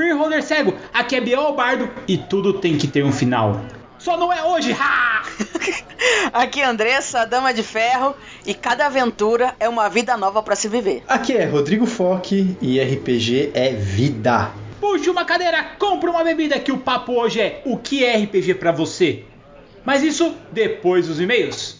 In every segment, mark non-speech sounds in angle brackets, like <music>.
Beer Holder Cego. Aqui é Biel Bardo e tudo tem que ter um final. Só não é hoje! Ha! <laughs> Aqui é Andressa, Dama de Ferro, e cada aventura é uma vida nova para se viver. Aqui é Rodrigo Foque e RPG é vida. Puxe uma cadeira, compre uma bebida que o papo hoje é o que é RPG para você. Mas isso depois dos e-mails.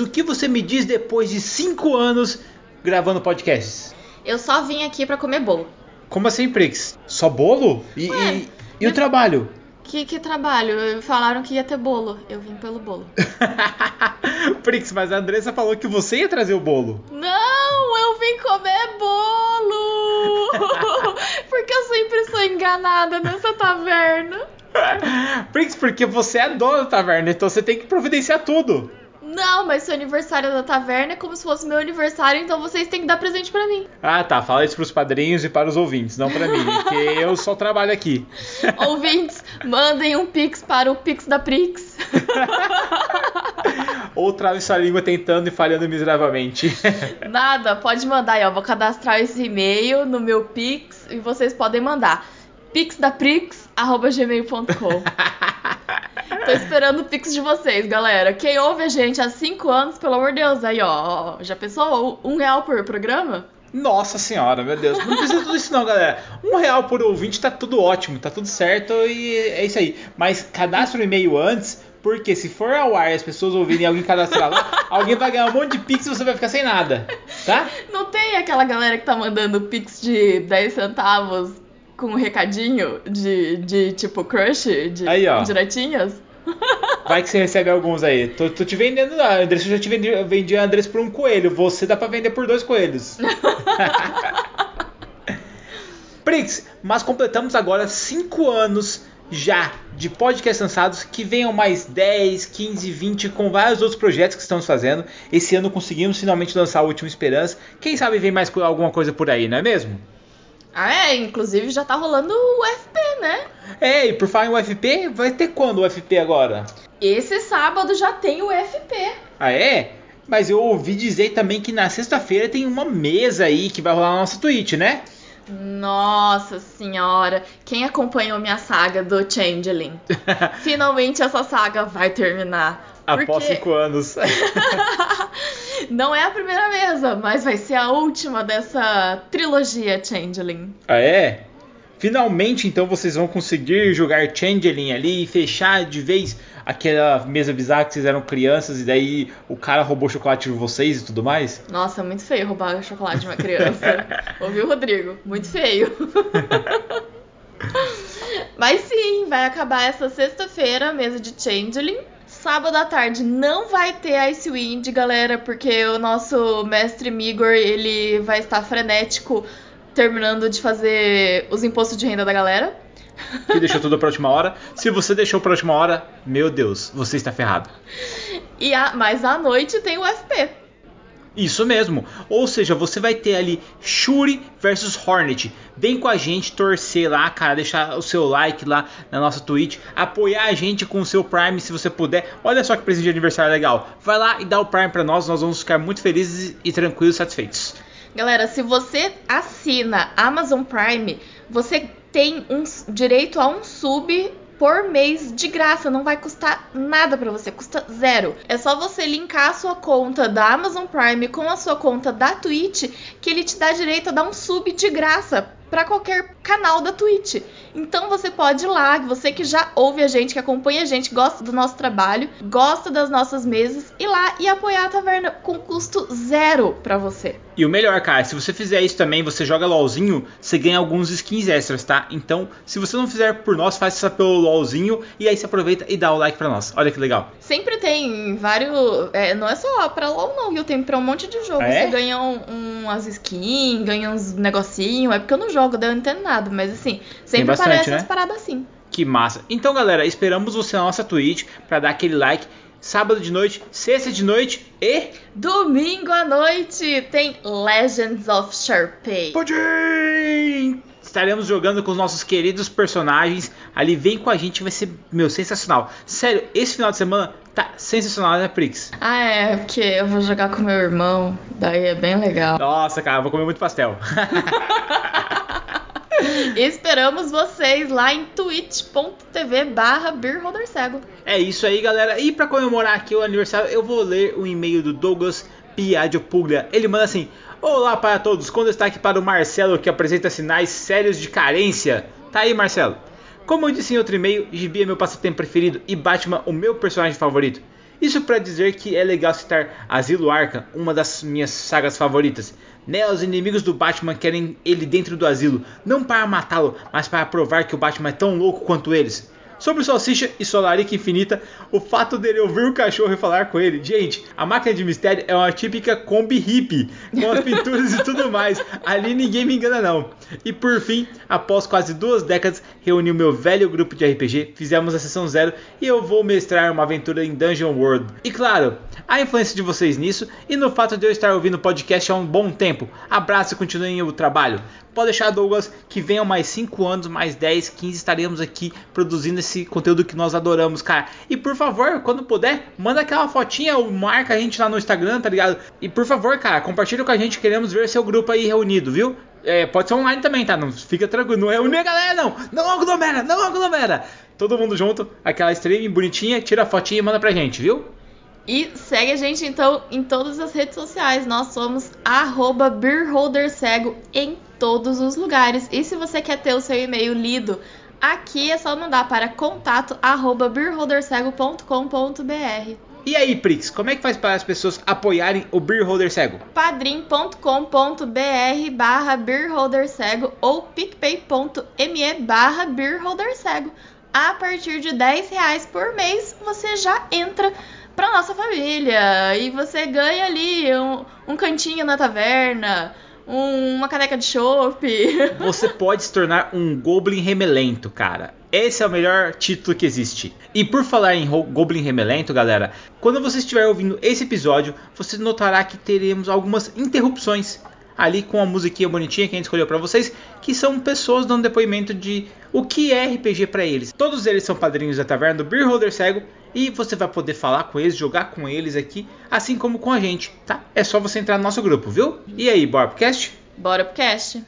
O que você me diz depois de 5 anos gravando podcasts? Eu só vim aqui pra comer bolo. Como assim, Prix? Só bolo? E, Ué, e- e o trabalho? Que, que trabalho? Falaram que ia ter bolo. Eu vim pelo bolo. <laughs> Prix, mas a Andressa falou que você ia trazer o bolo. Não, eu vim comer bolo! <laughs> Porque eu sempre sou enganada nessa taverna. <laughs> Prix, porque você é dona da taverna, então você tem que providenciar tudo. Não, mas seu aniversário da taverna é como se fosse meu aniversário, então vocês têm que dar presente pra mim. Ah, tá. Fala isso pros padrinhos e para os ouvintes, não pra mim, <laughs> porque eu só trabalho aqui. Ouvintes, mandem um pix para o pix da Prix. <laughs> Ou trave sua língua tentando e falhando miseravelmente. <laughs> Nada, pode mandar aí, ó. Vou cadastrar esse e-mail no meu Pix e vocês podem mandar. pixdaprix.gmail.com Tô esperando o Pix de vocês, galera. Quem ouve a gente há 5 anos, pelo amor de Deus, aí, ó. Já pensou? Um real por programa? Nossa senhora, meu Deus. Não precisa de tudo isso não, galera. Um real por ouvinte tá tudo ótimo, tá tudo certo e é isso aí. Mas cadastra o e-mail antes, porque se for ao ar e as pessoas ouvirem alguém cadastrar lá, <laughs> alguém vai ganhar um monte de pix e você vai ficar sem nada, tá? Não tem aquela galera que tá mandando Pix de 10 centavos com um recadinho de, de tipo crush, de Aí, ó. diretinhas? Vai que você recebe alguns aí. Tô, tô te vendendo lá. Andressa, eu já te vendi, vendi a Andressa por um coelho. Você dá pra vender por dois coelhos. <laughs> Prix, mas completamos agora 5 anos já de podcast lançados. Que venham mais 10, 15, 20 com vários outros projetos que estamos fazendo. Esse ano conseguimos finalmente lançar o Última Esperança. Quem sabe vem mais alguma coisa por aí, não é mesmo? Ah, é, inclusive já tá rolando o FP, né? É, e por falar em UFP, vai ter quando o UFP agora? Esse sábado já tem o FP. Ah, é? Mas eu ouvi dizer também que na sexta-feira tem uma mesa aí que vai rolar na nossa Twitch, né? Nossa senhora, quem acompanhou minha saga do Changeling? <laughs> Finalmente essa saga vai terminar. Após Porque cinco anos. <laughs> não é a primeira mesa, mas vai ser a última dessa trilogia Changeling. ah, é? Finalmente, então, vocês vão conseguir jogar Changeling ali e fechar de vez aquela mesa bizarra que vocês eram crianças e daí o cara roubou chocolate de vocês e tudo mais? Nossa, muito feio roubar chocolate de uma criança. <laughs> Ouviu, Rodrigo? Muito feio. <laughs> Mas sim, vai acabar essa sexta-feira a mesa de Changeling. Sábado à tarde não vai ter Ice Wind, galera, porque o nosso mestre Migor, ele vai estar frenético terminando de fazer os impostos de renda da galera. Que deixou tudo pra última hora. Se você deixou pra última hora, meu Deus, você está ferrado. E a, mas à noite tem o FP. Isso mesmo. Ou seja, você vai ter ali Shuri versus Hornet. Vem com a gente torcer lá, cara, deixar o seu like lá na nossa Twitch, apoiar a gente com o seu Prime se você puder. Olha só que presente de aniversário legal. Vai lá e dá o Prime pra nós, nós vamos ficar muito felizes e tranquilos, satisfeitos. Galera, se você assina Amazon Prime, você tem um direito a um sub por mês de graça, não vai custar nada pra você, custa zero. É só você linkar a sua conta da Amazon Prime com a sua conta da Twitch que ele te dá direito a dar um sub de graça para qualquer canal da Twitch. Então você pode ir lá, você que já ouve a gente, que acompanha a gente, gosta do nosso trabalho, gosta das nossas mesas, ir lá e apoiar a taverna com custo zero para você. E o melhor, cara, se você fizer isso também, você joga LOLzinho, você ganha alguns skins extras, tá? Então, se você não fizer por nós, faz isso pelo LOLzinho e aí você aproveita e dá o like pra nós. Olha que legal. Sempre tem vários. é, não é só pra LOL, não, viu? Tem pra um monte de jogo. Ah, é? Você ganha um, umas skins, ganha uns negocinhos. É porque eu não jogo, daí eu não entendo nada. Mas assim, sempre bastante, aparece né? umas paradas assim. Que massa. Então, galera, esperamos você na nossa Twitch pra dar aquele like. Sábado de noite, sexta de noite e. Domingo à noite tem Legends of Sharpay. Pudim! Estaremos jogando com os nossos queridos personagens. Ali, vem com a gente, vai ser, meu, sensacional. Sério, esse final de semana tá sensacional, né, Prix? Ah, é, porque eu vou jogar com meu irmão. Daí é bem legal. Nossa, cara, vou comer muito pastel. <laughs> <laughs> Esperamos vocês lá em twitch.tv barra beerholdercego. é isso aí, galera. E pra comemorar aqui o aniversário, eu vou ler o e-mail do Douglas Piadio Puglia. Ele manda assim: Olá para todos, com destaque para o Marcelo que apresenta sinais sérios de carência. Tá aí, Marcelo. Como eu disse em outro e-mail, Gibi é meu passatempo preferido e Batman o meu personagem favorito. Isso para dizer que é legal citar Asilo Arkham, uma das minhas sagas favoritas. Nela, os inimigos do Batman querem ele dentro do asilo, não para matá-lo, mas para provar que o Batman é tão louco quanto eles. Sobre o Salsicha e sua larica infinita, o fato dele ouvir o cachorro e falar com ele. Gente, a máquina de mistério é uma típica Kombi hippie, com as <laughs> pinturas e tudo mais. Ali ninguém me engana não. E por fim, após quase duas décadas, reuni o meu velho grupo de RPG, fizemos a sessão zero e eu vou mestrar uma aventura em Dungeon World. E claro, a influência de vocês nisso e no fato de eu estar ouvindo o podcast há um bom tempo. Abraço e continuem o trabalho. Pode deixar, Douglas, que venham mais 5 anos, mais 10, 15, estaremos aqui produzindo esse conteúdo que nós adoramos, cara. E por favor, quando puder, manda aquela fotinha ou marca a gente lá no Instagram, tá ligado? E por favor, cara, compartilha com a gente, queremos ver seu grupo aí reunido, viu? É, pode ser online também, tá? Não fica tranquilo, não reúne a galera, não! Não aglomera, não aglomera! Todo mundo junto, aquela stream bonitinha, tira a fotinha e manda pra gente, viu? E segue a gente então em todas as redes sociais. Nós somos arroba beerholdercego em todos os lugares. E se você quer ter o seu e-mail lido aqui, é só mandar para contato arroba beerholdercego.com.br. E aí, Prix, como é que faz para as pessoas apoiarem o Beer Holder Cego? padrim.com.br barra beerholdercego ou picpay.me barra beerholdercego. A partir de 10 reais por mês, você já entra pra nossa família e você ganha ali um, um cantinho na taverna, um- uma caneca de chopp. <laughs> Você pode se tornar um Goblin Remelento, cara. Esse é o melhor título que existe. E por falar em Goblin Remelento, galera, quando você estiver ouvindo esse episódio, você notará que teremos algumas interrupções ali com a musiquinha bonitinha que a gente escolheu pra vocês, que são pessoas dando depoimento de o que é RPG pra eles. Todos eles são padrinhos da taverna do Beer Holder Cego e você vai poder falar com eles, jogar com eles aqui, assim como com a gente, tá? É só você entrar no nosso grupo, viu? E aí, Borbcast? Bora pro cast.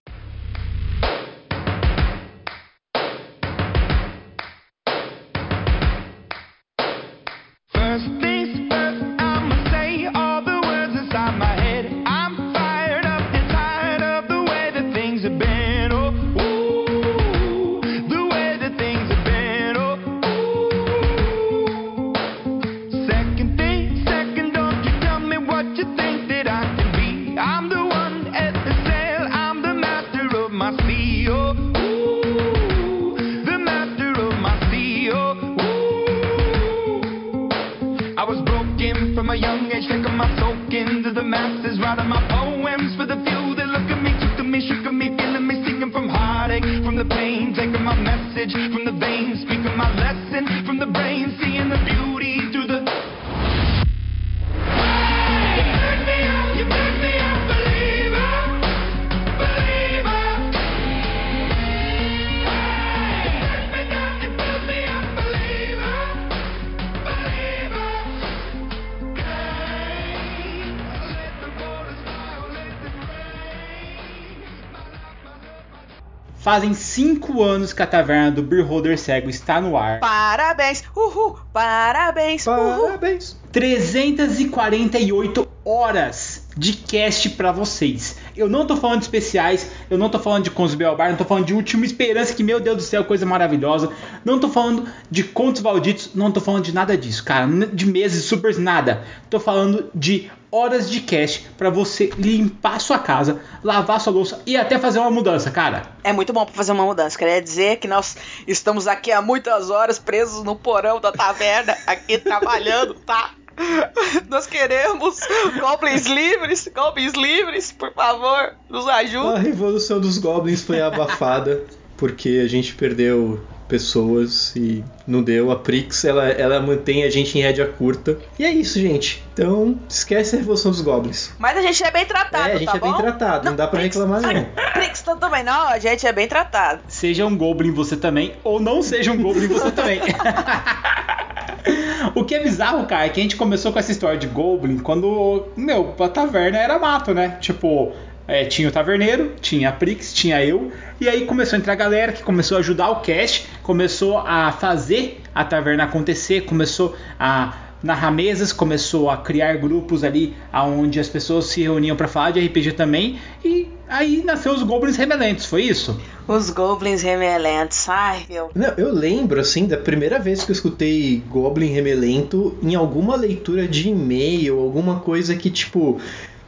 Fazem 5 anos que a taverna do Beer Holder Cego está no ar. Parabéns, uhul, parabéns, uhul. Parabéns. 348 horas de cast pra vocês. Eu não tô falando de especiais, eu não tô falando de Contos Belbar, não tô falando de Última Esperança, que meu Deus do céu, coisa maravilhosa. Não tô falando de Contos Valditos, não tô falando de nada disso, cara. De meses, supers, nada. Tô falando de horas de cash para você limpar sua casa, lavar sua louça e até fazer uma mudança, cara. É muito bom pra fazer uma mudança. Queria dizer que nós estamos aqui há muitas horas presos no porão da taverna, aqui trabalhando, tá? <laughs> Nós queremos goblins livres, goblins livres, por favor, nos ajude. A revolução dos goblins foi abafada porque a gente perdeu pessoas e não deu. A Prix, ela, ela mantém a gente em rédea curta. E é isso, gente. Então, esquece a revolução dos goblins. Mas a gente é bem tratado, é, a gente tá é bem bom? tratado, não, dá pra Prix- reclamar não. <laughs> Prix tá também não, a gente é bem tratado. Seja um Goblin você também, ou não seja um Goblin você <laughs> também. o que é bizarro, cara, é que a gente começou com essa história de Goblin quando, meu, a taverna era mato, né? Tipo, é, tinha o taverneiro, tinha a Prix, tinha eu, e aí começou a entrar a galera que começou a ajudar o cast, começou a fazer a taverna acontecer, começou a narrar mesas, começou a criar grupos ali onde as pessoas se reuniam pra falar de RPG também, e aí nasceu os Goblins Remelentos, foi isso? Os goblins remelentos, ai, meu. Não, eu lembro, assim, da primeira vez que eu escutei Goblin Remelento em alguma leitura de e-mail, alguma coisa que, tipo,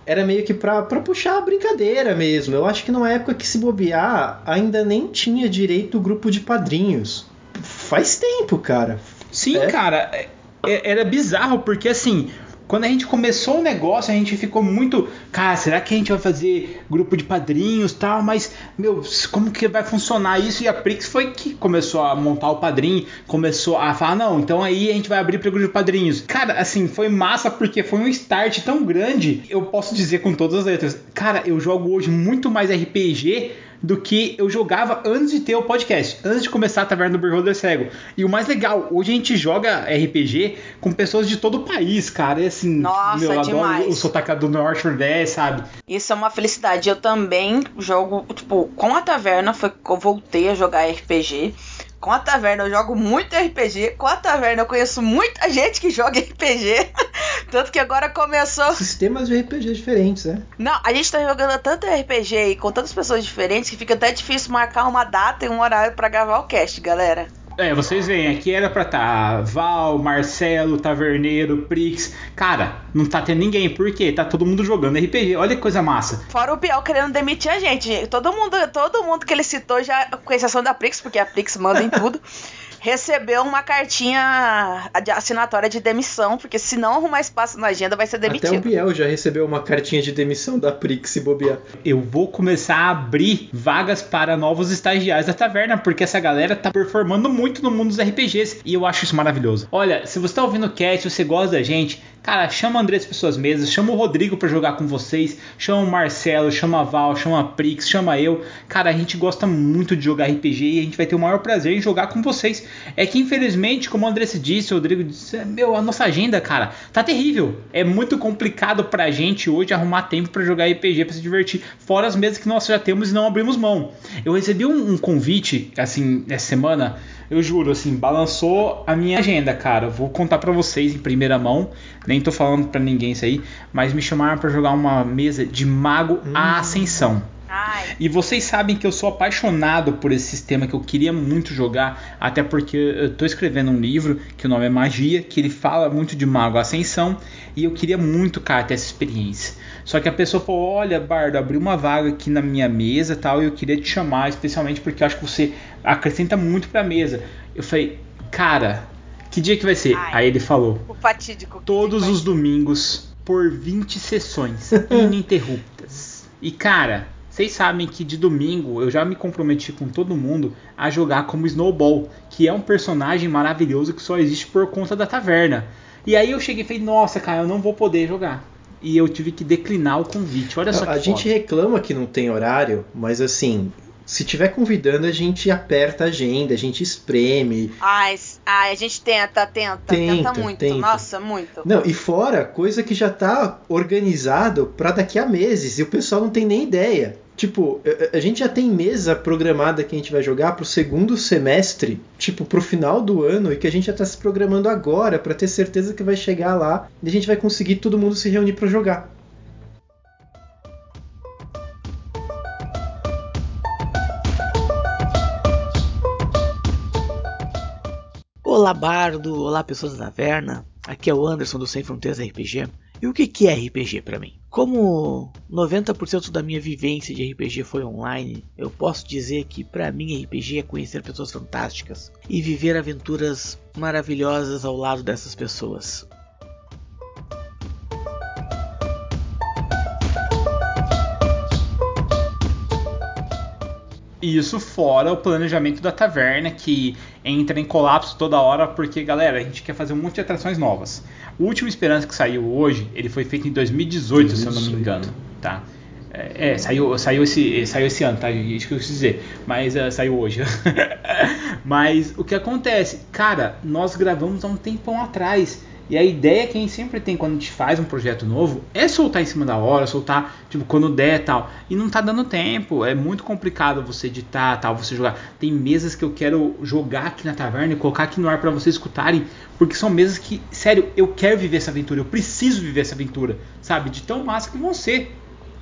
era meio que pra, pra puxar a brincadeira mesmo. Eu acho que numa época que se bobear, ainda nem tinha direito o grupo de padrinhos. Faz tempo, cara. Sim, É? cara, é- é- era bizarro, porque assim, quando a gente começou o negócio, a gente ficou muito, cara, será que a gente vai fazer grupo de padrinhos tal? Mas, meu, como que vai funcionar isso? E a Prix foi que começou a montar o padrinho, começou a falar, não, então aí a gente vai abrir para grupo de padrinhos. Cara, assim, foi massa porque foi um start tão grande, eu posso dizer com todas as letras, cara, eu jogo hoje muito mais RPG do que eu jogava antes de ter o podcast, antes de começar a Taverna do Beholder Cego. E o mais legal, hoje a gente joga RPG com pessoas de todo o país, cara. E assim, Nossa, meu, eu adoro demais. o sotaque do Norte Nordeste, sabe? Isso é uma felicidade. Eu também jogo, tipo, com a taverna foi que eu voltei a jogar RPG. Com a taverna eu jogo muito RPG. Com a taverna eu conheço muita gente que joga <laughs> RPG. Tanto que agora começou. Sistemas de RPG diferentes, né? Não, a gente tá jogando tanto RPG e com tantas pessoas diferentes que fica até difícil marcar uma data e um horário pra gravar o cast, galera. É, vocês veem, aqui era pra estar Val, Marcelo, Taverneiro, Prix. Cara, não tá tendo ninguém, por quê? Tá todo mundo jogando RPG. Olha que coisa massa. Fora o Biel querendo demitir a gente. Todo mundo, todo mundo que ele citou já, com exceção da Prix, porque a Prix manda em tudo, <laughs> recebeu uma cartinha de assinatória de demissão, porque se não arrumar espaço na agenda vai ser Até o demitido. Biel já recebeu uma cartinha de demissão da Prix se bobear. Eu vou começar a abrir vagas para novos estagiários da taverna, porque essa galera tá performando muito no mundo dos RPGs e eu acho isso maravilhoso. Olha, se você tá ouvindo o cast, você gosta da gente, cara, chama o Andrés para suas mesas, chama o Rodrigo para jogar com vocês, chama o Marcelo, chama a Val, chama a Prix, chama eu. Cara, a gente gosta muito de jogar RPG e a gente vai ter o maior prazer em jogar com vocês. É que infelizmente, como o Andrés disse, o Rodrigo disse, é, meu, a nossa agenda, cara, tá terrível. É muito complicado pra gente hoje arrumar tempo pra jogar RPG, pra se divertir, fora as mesas que nós já temos e não abrimos mão. Eu recebi um, um convite, assim, essa semana, eu juro, assim, balançou a minha agenda, cara. Eu Vou contar pra vocês em primeira mão, nem tô falando pra ninguém isso aí, mas me chamaram pra jogar uma mesa de Mago à Ascensão. Ai, E vocês sabem que eu sou apaixonado por esse sistema que eu queria muito jogar, até porque eu tô escrevendo um livro que o nome é Magia, que ele fala muito de Mago Ascensão, e eu queria muito, cara, ter essa experiência. Só que a pessoa falou: "Olha, Bardo, abriu uma vaga aqui na minha mesa, tal, e eu queria te chamar especialmente porque eu acho que você acrescenta muito pra mesa". Eu falei: "Cara, que dia que vai ser?". Ai. Aí ele falou: o fatídico. todos os domingos por 20 sessões <laughs> ininterruptas. E cara, vocês sabem que de domingo eu já me comprometi com todo mundo a jogar como Snowball, que é um personagem maravilhoso que só existe por conta da taverna. E aí eu cheguei e falei, nossa, cara, eu não vou poder jogar. E eu tive que declinar o convite. Olha só que A gente reclama que não tem horário, mas assim, se tiver convidando, a gente aperta a agenda, a gente espreme. Ai, ai, a gente tenta, tenta, tenta, Tenta, muito. tenta. Nossa, muito. Não, e fora, coisa que já tá organizado pra daqui a meses e o pessoal não tem nem ideia. Tipo, é, é, a gente já tem mesa programada que a gente vai jogar pro segundo semestre, tipo, pro final do ano, e que a gente já tá se programando agora para ter certeza que vai chegar lá e a gente vai conseguir todo mundo se reunir para jogar. Olá, bardo! Olá, pessoas da taverna! Aqui é o Anderson do Sem Fronteiras RPG. E o que é RPG para mim? Como 90% da minha vivência de RPG foi online, eu posso dizer que pra mim RPG é conhecer pessoas fantásticas e viver aventuras maravilhosas ao lado dessas pessoas. Isso fora o planejamento da taverna, que entra em colapso toda hora, porque, galera, a gente quer fazer um monte de atrações novas. O último Esperança que saiu hoje, ele foi feito em 2018, se eu não me engano, tá? É, é, saiu, saiu, esse, saiu esse ano, tá? Isso que eu quis dizer. Mas uh, saiu hoje. <laughs> Mas o que acontece? Cara, nós gravamos há um tempão atrás. E a ideia que a gente sempre tem quando a gente faz um projeto novo é soltar em cima da hora, soltar tipo quando der tal. E não tá dando tempo, é muito complicado você editar, tal, você jogar. Tem mesas que eu quero jogar aqui na taverna e colocar aqui no ar para vocês escutarem, porque são mesas que, sério, eu quero viver essa aventura, eu preciso viver essa aventura, sabe? De tão massa que ser.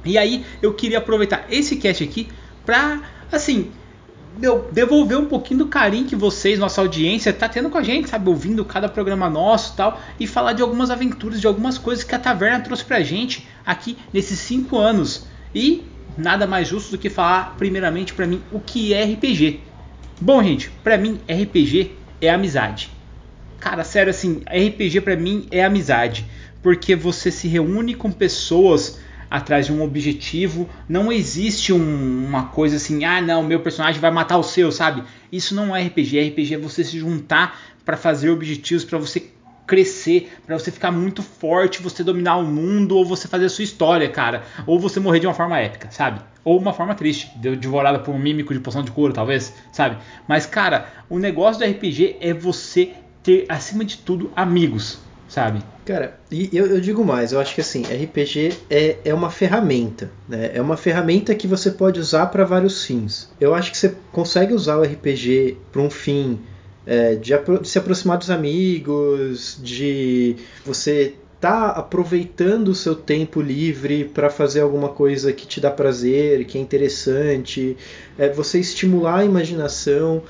E aí eu queria aproveitar esse cast aqui pra, assim, meu, devolver um pouquinho do carinho que vocês, nossa audiência, tá tendo com a gente, sabe? Ouvindo cada programa nosso tal. E falar de algumas aventuras, de algumas coisas que a taverna trouxe pra gente aqui nesses cinco anos. E nada mais justo do que falar, primeiramente, pra mim, o que é RPG. Bom, gente, pra mim, RPG é amizade. Cara, sério, assim, RPG pra mim é amizade. Porque você se reúne com pessoas atrás de um objetivo. Não existe um, uma coisa assim, ah, não, meu personagem vai matar o seu, sabe? Isso não é RPG. RPG é você se juntar para fazer objetivos, para você crescer, para você ficar muito forte, você dominar o mundo ou você fazer a sua história, cara, ou você morrer de uma forma épica, sabe? Ou uma forma triste, devorada por um mímico de poção de cura, talvez, sabe? Mas cara, o negócio do RPG é você ter acima de tudo amigos, sabe? Cara, e eu, eu, digo mais, eu acho que assim, RPG é, é uma ferramenta, né? É uma ferramenta que você pode usar para vários fins. Eu acho que você consegue usar o RPG para um fim é, de, de, se aproximar dos amigos, de você tá aproveitando o seu tempo livre para fazer alguma coisa que te dá prazer, que é interessante, é, você estimular a imaginação.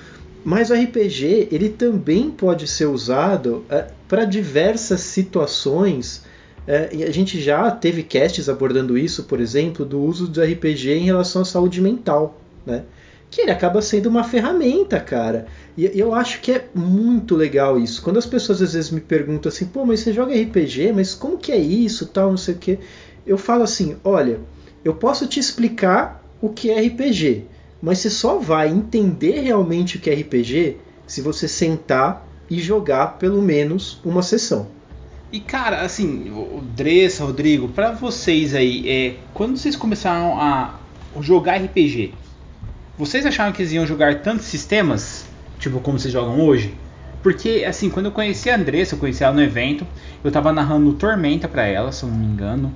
Mas o RPG ele também pode ser usado é, para diversas situações. É, e a gente já teve casts abordando isso, por exemplo, do uso do RPG em relação à saúde mental, né? Que ele acaba sendo uma ferramenta, cara. E eu acho que é muito legal isso. Quando as pessoas às vezes me perguntam assim, pô, mas você joga RPG, mas como que é isso, tal, não sei o que. Eu falo assim, olha, eu posso te explicar o que é RPG, mas você só vai entender realmente o que é RPG se você sentar e jogar pelo menos uma sessão. E cara, assim, Dressa, Rodrigo, para vocês aí, é, quando vocês começaram a jogar RPG, vocês acharam que eles iam jogar tantos sistemas, tipo como vocês jogam hoje? Porque, assim, quando eu conheci a Andressa, eu conheci ela no evento, eu tava narrando Tormenta pra ela, se eu não me engano.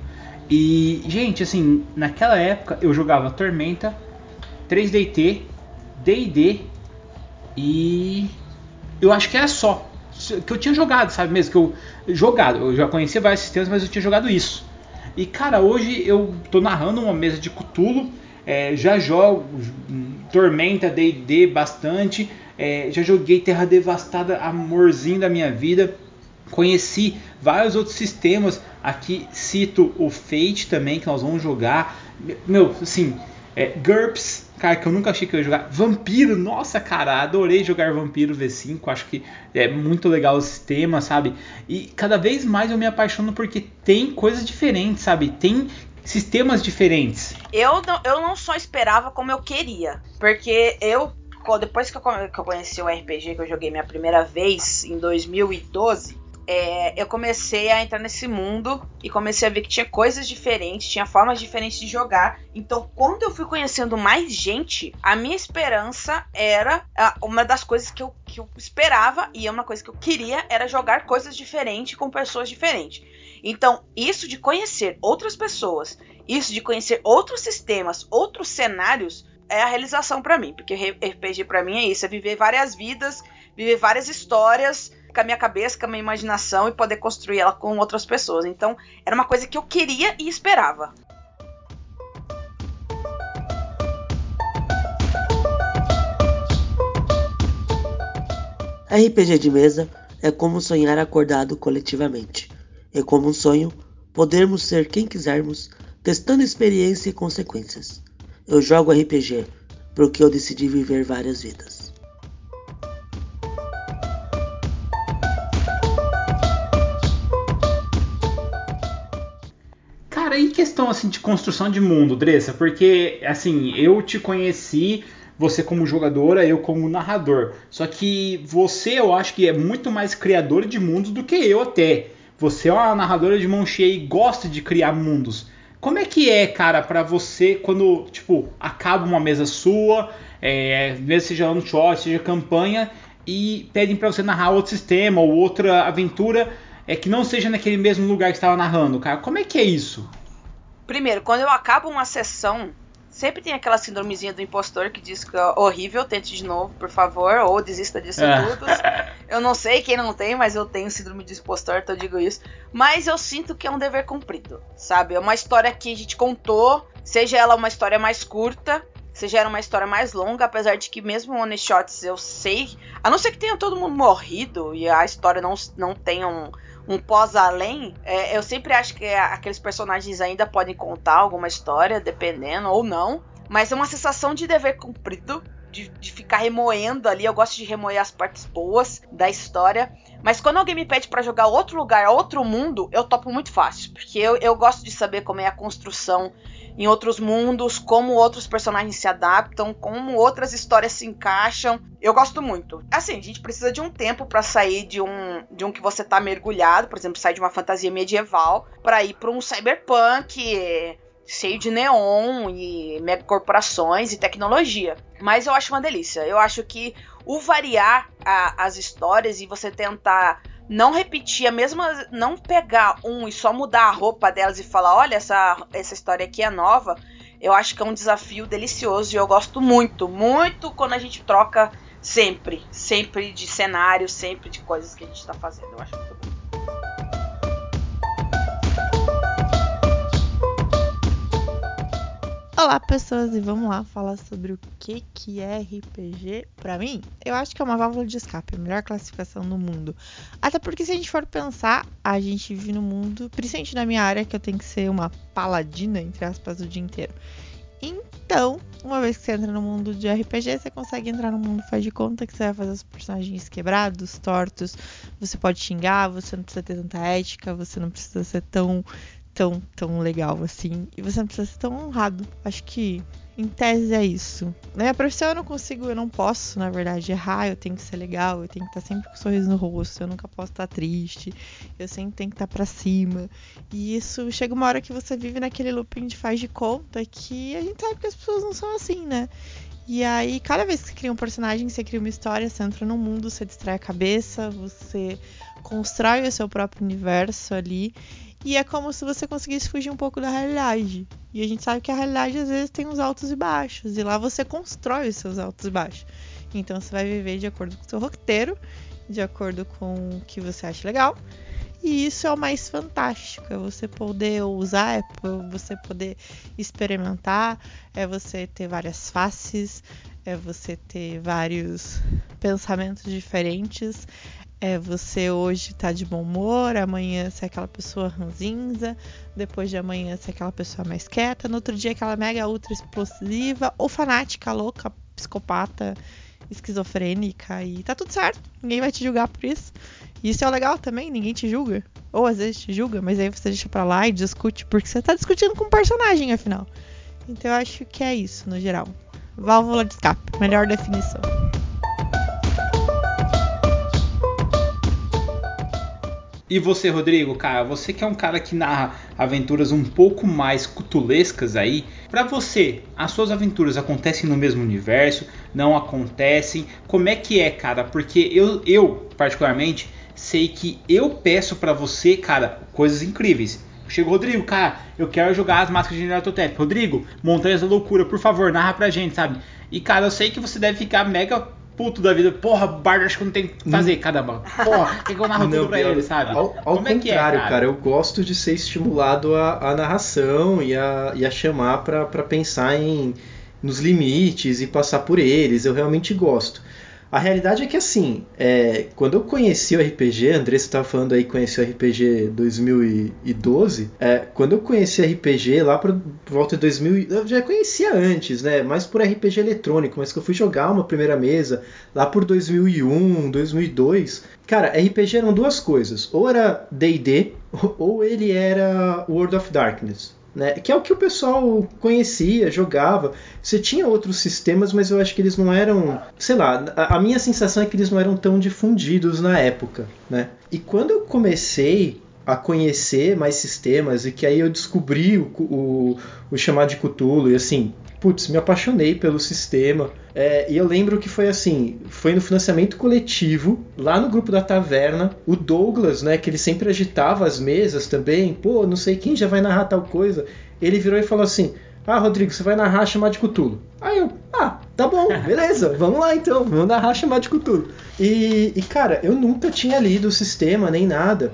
E, gente, assim, naquela época eu jogava Tormenta, 3DT, D&D e eu acho que era só que eu tinha jogado, sabe mesmo que eu jogado, eu já conhecia vários sistemas, mas eu tinha jogado isso. E cara, hoje eu tô narrando uma mesa de Cthulhu, é, já jogo Tormenta D&D bastante, é, já joguei Terra Devastada, amorzinho da minha vida. Conheci vários outros sistemas. Aqui cito o Fate também que nós vamos jogar. Meu, assim, é, GURPS, cara, que eu nunca achei que eu ia jogar. Vampiro, nossa, cara, adorei jogar Vampiro V5. Acho que é muito legal o sistema, sabe? E cada vez mais eu me apaixono porque tem coisas diferentes, sabe? Tem sistemas diferentes. Eu não, eu não só esperava como eu queria. Porque eu, depois que eu, que eu conheci o RPG, que eu joguei minha primeira vez em 2012 é, eu comecei a entrar nesse mundo e comecei a ver que tinha coisas diferentes, tinha formas diferentes de jogar. Então, quando eu fui conhecendo mais gente, a minha esperança era uma das coisas que eu, que eu esperava e uma coisa que eu queria era jogar coisas diferentes com pessoas diferentes. Então, isso de conhecer outras pessoas, isso de conhecer outros sistemas, outros cenários, é a realização para mim, porque RPG para mim é isso, é viver várias vidas, viver várias histórias com a minha cabeça, com a minha imaginação e poder construir ela com outras pessoas. Então, era uma coisa que eu queria e esperava. RPG de mesa é como sonhar acordado coletivamente. É como um sonho podermos ser quem quisermos, testando experiência e consequências. Eu jogo RPG porque eu decidi viver várias vidas. Cara, e questão assim de construção de mundo, Dressa? Porque assim, eu te conheci você como jogadora, eu como narrador. Só que você, eu acho que é muito mais criador de mundos do que eu até. Você é uma narradora de mão cheia e gosta de criar mundos. Como é que é, cara, para você quando, tipo, acaba uma mesa sua, é, mesmo seja one shot, seja campanha, e pedem para você narrar outro sistema ou outra aventura é que não seja naquele mesmo lugar que estava narrando, cara? Como é que é isso? Primeiro, quando eu acabo uma sessão, sempre tem aquela síndromezinha do impostor que diz que é horrível, tente de novo, por favor, ou desista disso É. tudo. <laughs> Eu não sei quem não tem, mas eu tenho síndrome de impostor, então eu digo isso. Mas eu sinto que é um dever cumprido, sabe? É uma história que a gente contou, seja ela uma história mais curta, seja ela uma história mais longa, apesar de que mesmo one shots eu sei, a não ser que tenha todo mundo morrido e a história não, não tenha um, um pós-além, é, eu sempre acho que aqueles personagens ainda podem contar alguma história, dependendo ou não. Mas é uma sensação de dever cumprido, de, de ficar remoendo ali. Eu gosto de remoer as partes boas da história. Mas quando alguém me pede pra jogar outro lugar, outro mundo, eu topo muito fácil. Porque eu, eu gosto de saber como é a construção em outros mundos, como outros personagens se adaptam, como outras histórias se encaixam. Eu gosto muito. Assim, a gente precisa de um tempo pra sair de um de um que você tá mergulhado, por exemplo, sair de uma fantasia medieval pra ir pra um cyberpunk cheio de neon e megacorporações e tecnologia. Mas eu acho uma delícia. Eu acho que o variar a- as histórias e você tentar não repetir a mesma. Não pegar um e só mudar a roupa delas e falar: olha, essa, essa história aqui é nova. Eu acho que é um desafio delicioso e eu gosto muito, muito quando a gente troca sempre. Sempre de cenário, sempre de coisas que a gente tá fazendo. Eu acho muito bom. Olá, pessoas, e vamos lá falar sobre o que, que é RPG pra mim. Eu acho que é uma válvula de escape, a melhor classificação do mundo. Até porque, se a gente for pensar, a gente vive no mundo, principalmente na minha área, que eu tenho que ser uma paladina, entre aspas, o dia inteiro. Então, uma vez que você entra no mundo de RPG, você consegue entrar no mundo faz de conta que você vai fazer os personagens quebrados, tortos. Você pode xingar, você não precisa ter tanta ética, você não precisa ser tão tão, tão legal assim. E você não precisa ser tão honrado. Acho que, em tese, é isso. Na minha profissão eu não consigo, eu não posso, na verdade, errar. Eu tenho que ser legal, eu tenho que estar sempre com um sorriso no rosto. Eu nunca posso estar triste. Eu sempre tenho que estar pra cima. E isso chega uma hora que você vive naquele looping de faz de conta que a gente sabe que as pessoas não são assim, né? E aí, cada vez que você cria um personagem, você cria uma história, você entra num mundo, você distrai a cabeça, você constrói o seu próprio universo ali. E é como se você conseguisse fugir um pouco da realidade. E a gente sabe que a realidade às vezes tem uns altos e baixos. E lá você constrói os seus altos e baixos. Então você vai viver de acordo com o seu roteiro, de acordo com o que você acha legal. E isso é o mais fantástico, é você poder usar, é você poder experimentar, é você ter várias faces, é você ter vários pensamentos diferentes, é você hoje tá de bom humor, amanhã ser aquela pessoa ranzinza, depois de amanhã ser aquela pessoa mais quieta, no outro dia aquela mega ultra explosiva ou fanática, louca, psicopata, esquizofrênica e tá tudo certo, ninguém vai te julgar por isso. E isso é o legal também, ninguém te julga. Ou às vezes te julga, mas aí você deixa pra lá e discute, porque você tá discutindo com um personagem, afinal. Então eu acho que é isso, no geral. Válvula de escape, melhor definição. E você, Rodrigo, cara, você que é um cara que narra aventuras um pouco mais cutulescas aí, pra você, as suas aventuras acontecem no mesmo universo? Não acontecem? Como é que é, cara? Porque eu, eu particularmente, sei que eu peço pra você, cara, coisas incríveis. Chega o Rodrigo, cara, eu quero jogar as máscaras de General Totep. Rodrigo, Montanhas da Loucura, por favor, narra pra gente, sabe? E, cara, eu sei que você deve ficar mega puto da vida. Porra, Bard, acho que não tenho que fazer, caramba. <laughs> Porra, que, que eu narro tudo Não, pra pior, ele, sabe? Ao, ao Como é que é, contrário, cara? cara? eu gosto de ser estimulado a, a narração e a, e a chamar pra pra pensar em nos limites e passar por eles. Eu realmente gosto. A realidade é que assim, é, quando eu conheci o RPG, André, você estava falando aí que conheceu o RPG 2012. É, quando eu conheci o RPG lá por, volta de 2000, eu já conhecia antes, né? Mais por RPG eletrônico, mas que eu fui jogar uma primeira mesa lá por 2001, 2002. Cara, RPG eram duas coisas. Ou era D&D, <laughs> ou ele era World of Darkness. Né? Que é o que o pessoal conhecia, jogava. Você tinha outros sistemas, mas eu acho que eles não eram. Sei lá, a, a minha sensação é que eles não eram tão difundidos na época. Né? E quando eu comecei a conhecer mais sistemas e que aí eu descobri o, o, o chamado de Cthulhu e assim, putz, me apaixonei pelo sistema. É, e eu lembro que foi assim, foi no financiamento coletivo, lá no grupo da taverna, o Douglas, né, que ele sempre agitava as mesas também, pô, não sei quem já vai narrar tal coisa. Ele virou e falou assim: Ah, Rodrigo, você vai narrar chamar de Cthulhu. Aí eu, ah, tá bom, <laughs> beleza, vamos lá então, vamos narrar chamar de Cthulhu. E, e cara, eu nunca tinha lido o sistema nem nada.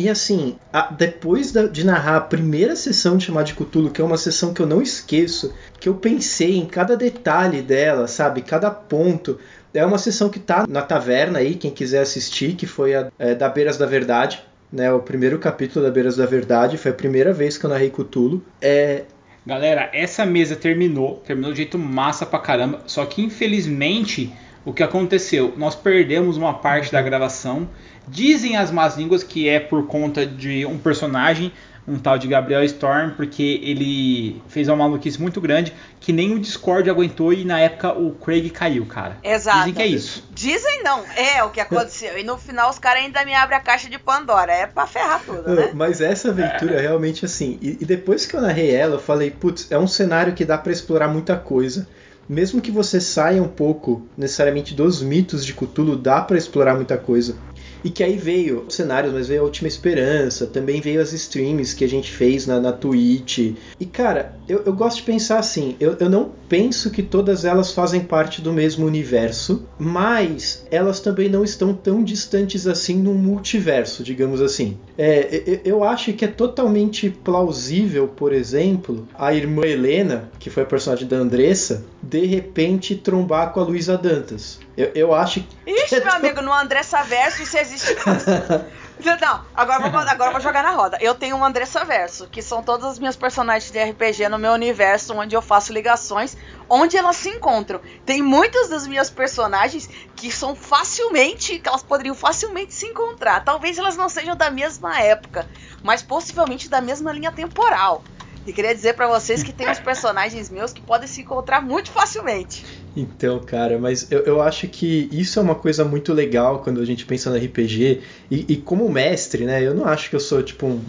E assim, a, depois da, de narrar a primeira sessão de Chamar de Cthulhu, que é uma sessão que eu não esqueço, que eu pensei em cada detalhe dela, sabe? Cada ponto. É uma sessão que tá na taverna aí, quem quiser assistir, que foi a é, da Beiras da Verdade. Né, o primeiro capítulo da Beiras da Verdade, foi a primeira vez que eu narrei Cthulhu. É, Galera, essa mesa terminou, terminou de jeito massa pra caramba, só que infelizmente o que aconteceu? Nós perdemos uma parte da gravação. Dizem as más línguas que é por conta de um personagem, um tal de Gabriel Storm, porque ele fez uma maluquice muito grande que nem o Discord aguentou e na época o Craig caiu, cara. Exato. Dizem que é isso. Dizem não, é o que aconteceu. E no final os caras ainda me abrem a caixa de Pandora. É pra ferrar tudo, né? Mas essa aventura é realmente assim. E, e depois que eu narrei ela, eu falei, putz, é um cenário que dá para explorar muita coisa. Mesmo que você saia um pouco necessariamente dos mitos de Cthulhu, dá para explorar muita coisa. E que aí veio cenários, mas veio a Última Esperança, também veio as streams que a gente fez na, na Twitch. E cara, eu, eu gosto de pensar assim: eu, eu não penso que todas elas fazem parte do mesmo universo, mas elas também não estão tão distantes assim num multiverso, digamos assim. É, eu acho que é totalmente plausível, por exemplo, a irmã Helena, que foi a personagem da Andressa, de repente trombar com a Luísa Dantas. Eu, eu acho que. Ixi, <laughs> meu amigo, no Andressa Verso isso existe. <laughs> Não, agora vou, agora vou jogar na roda. Eu tenho um Andressa Verso, que são todas as minhas personagens de RPG no meu universo, onde eu faço ligações, onde elas se encontram. Tem muitas das minhas personagens que são facilmente, que elas poderiam facilmente se encontrar. Talvez elas não sejam da mesma época, mas possivelmente da mesma linha temporal. E queria dizer pra vocês que tem uns personagens meus que podem se encontrar muito facilmente. Então, cara, mas eu, eu acho que isso é uma coisa muito legal quando a gente pensa no RPG. E, e como mestre, né? Eu não acho que eu sou tipo um,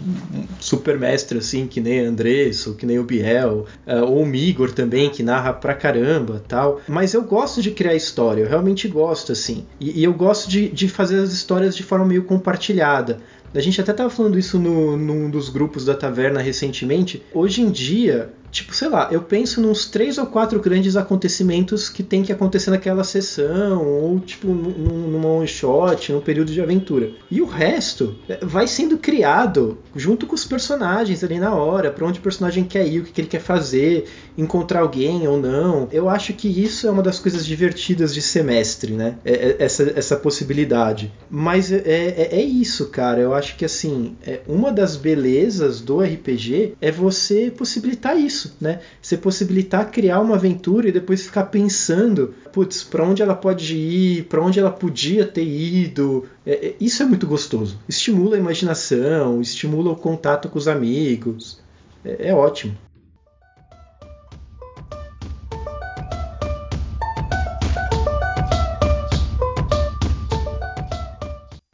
super mestre assim, que nem Andrés, ou que nem o Biel, uh, ou o Migor também, que narra pra caramba tal. Mas eu gosto de criar história, eu realmente gosto, assim. E, e eu gosto de, de fazer as histórias de forma meio compartilhada. A gente até tava falando isso no, num dos grupos da taverna recentemente. Hoje em dia, tipo, sei lá, eu penso nos três ou quatro grandes acontecimentos que tem que acontecer naquela sessão, ou tipo, num, one shot, num período de aventura. E o resto vai sendo criado junto com os personagens ali na hora, pra onde o personagem quer ir, o que, ele quer fazer, encontrar alguém ou não. Eu acho que isso é uma das coisas divertidas de semestre, né? É- é- essa, essa possibilidade. Mas é, é, é isso, cara. Eu acho que assim, é, uma das belezas do RPG é você possibilitar isso, né? Você possibilitar criar uma aventura e depois ficar pensando, putz, pra onde ela pode ir, pra onde ela podia ter ido. É, é- isso é muito gostoso. Estimula a imaginação, estimula o contato com os amigos. É, é ótimo.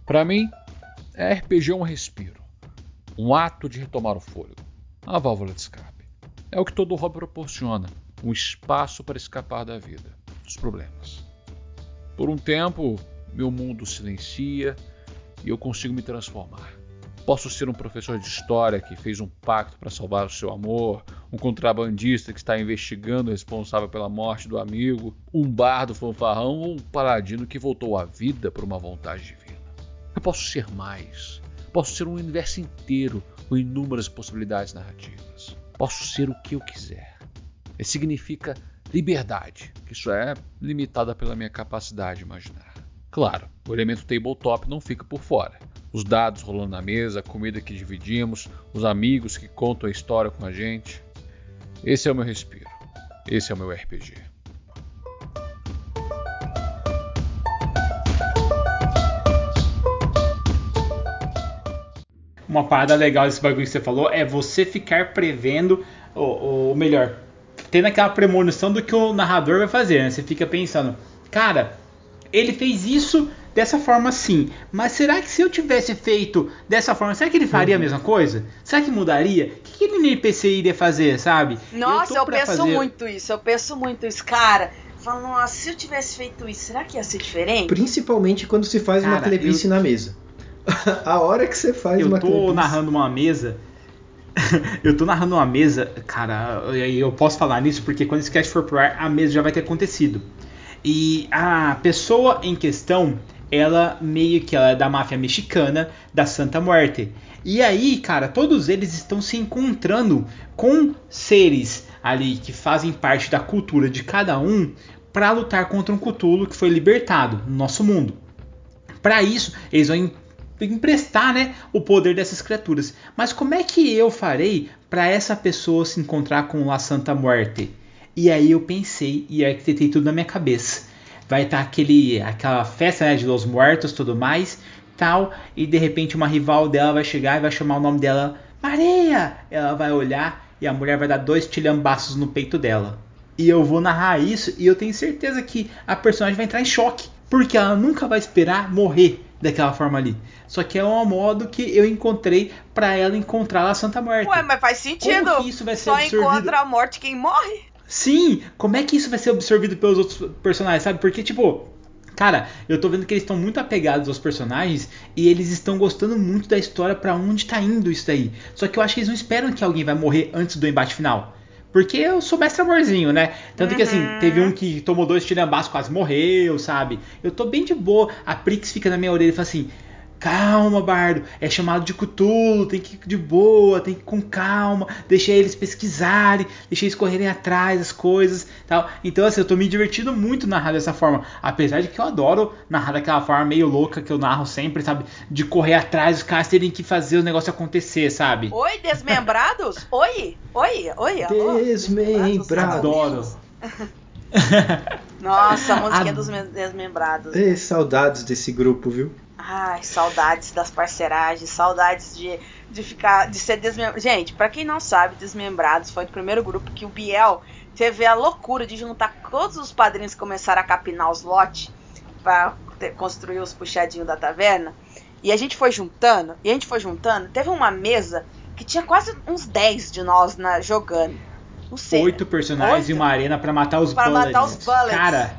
Para mim, RPG é um respiro, um ato de retomar o fôlego, a válvula de escape. É o que todo hobby proporciona, um espaço para escapar da vida, dos problemas. Por um tempo, meu mundo silencia e eu consigo me transformar. Posso ser um professor de história que fez um pacto para salvar o seu amor, um contrabandista que está investigando o responsável pela morte do amigo, um bardo fanfarrão ou um paladino que voltou à vida por uma vontade divina. Eu posso ser mais. Posso ser um universo inteiro com inúmeras possibilidades narrativas. Posso ser o que eu quiser. Isso significa liberdade, que isso é limitada pela minha capacidade de imaginar. Claro, o elemento tabletop não fica por fora. Os dados rolando na mesa, a comida que dividimos, os amigos que contam a história com a gente. Esse é o meu respiro. Esse é o meu RPG. Uma parada legal desse bagulho que você falou é você ficar prevendo, ou, ou melhor, tendo aquela premonição do que o narrador vai fazer. Né? Você fica pensando, cara, ele fez isso dessa forma sim, mas será que se eu tivesse feito dessa forma, será que ele faria a mesma coisa? Será que mudaria? O que, que ele no NPC iria fazer, sabe? Nossa, eu, pra penso fazer- muito isso, eu penso muito isso, cara. Falo, nossa, se eu tivesse feito isso, será que ia ser diferente? Principalmente quando se faz uma Cara, clebice na mesa. A hora que você faz Eu uma tô clebice. narrando uma mesa. <laughs> eu tô narrando uma mesa, cara, e eu posso falar nisso porque quando esse cast for pro ar, a mesa já vai ter acontecido. E a pessoa em questão, ela meio que ela é da máfia mexicana, da Santa Muerte. E aí, cara, todos eles estão se encontrando com seres ali que fazem parte da cultura de cada um para lutar contra um Cthulhu que foi libertado no nosso mundo. Para isso, eles vão emprestar, né, o poder dessas criaturas. Mas como é que eu farei para essa pessoa se encontrar com La Santa Muerte? E aí eu pensei e arquitetei tudo na minha cabeça. Vai estar aquele aquela festa né, de Los Muertos, tudo mais, tal, e de repente uma rival dela vai chegar e vai chamar o nome dela Maria. Ela vai olhar e a mulher vai dar dois tilhambaços no peito dela. E eu vou narrar isso e eu tenho certeza que a personagem vai entrar em choque. Porque ela nunca vai esperar morrer daquela forma ali. Só que é um modo que eu encontrei pra ela encontrar a Santa Muerte. Ué, mas faz sentido. Como que isso vai ser Só absorvido? encontra a morte quem morre. Sim, como é que isso vai ser absorvido pelos outros personagens, sabe? Porque, tipo, cara, eu tô vendo que eles estão muito apegados aos personagens e eles estão gostando muito da história pra onde tá indo isso daí. Só que eu acho que eles não esperam que alguém vai morrer antes do embate final. Porque eu sou mestre amorzinho, né? Tanto que assim, teve um que tomou dois tirambás, quase morreu, sabe? Eu tô bem de boa. A Prix fica na minha orelha e fala assim: Calma, Bardo, é chamado de Cthulhu, tem que ir de boa, tem que ir com calma, deixa eles pesquisarem, deixa eles correrem atrás das coisas tal. Então, assim, eu tô me divertindo muito narrar dessa forma. Apesar de que eu adoro narrar daquela forma meio louca que eu narro sempre, sabe? De correr atrás, os caras terem que fazer o negócio acontecer, sabe? Oi, desmembrados? Oi? Oi? Oi? alô? Desmembrados. Adoro. Nossa, a musiquinha Ad- dos me- desmembrados. Ê, saudades desse grupo, viu? Ai, saudades das parceiragens, saudades de, de ficar, de ser desmembrado. Gente, pra quem não sabe, Desmembrados foi o primeiro grupo que o Biel teve a loucura de juntar todos os padrinhos que começaram a capinar os lotes pra ter- construir os puxadinhos da taverna. E a gente foi juntando, e a gente foi juntando. Teve uma mesa que tinha quase uns 10 de nós na, jogando. Não sei. Oito personagens Oito? e uma arena pra matar os Pra bullets. matar os bullets. Cara,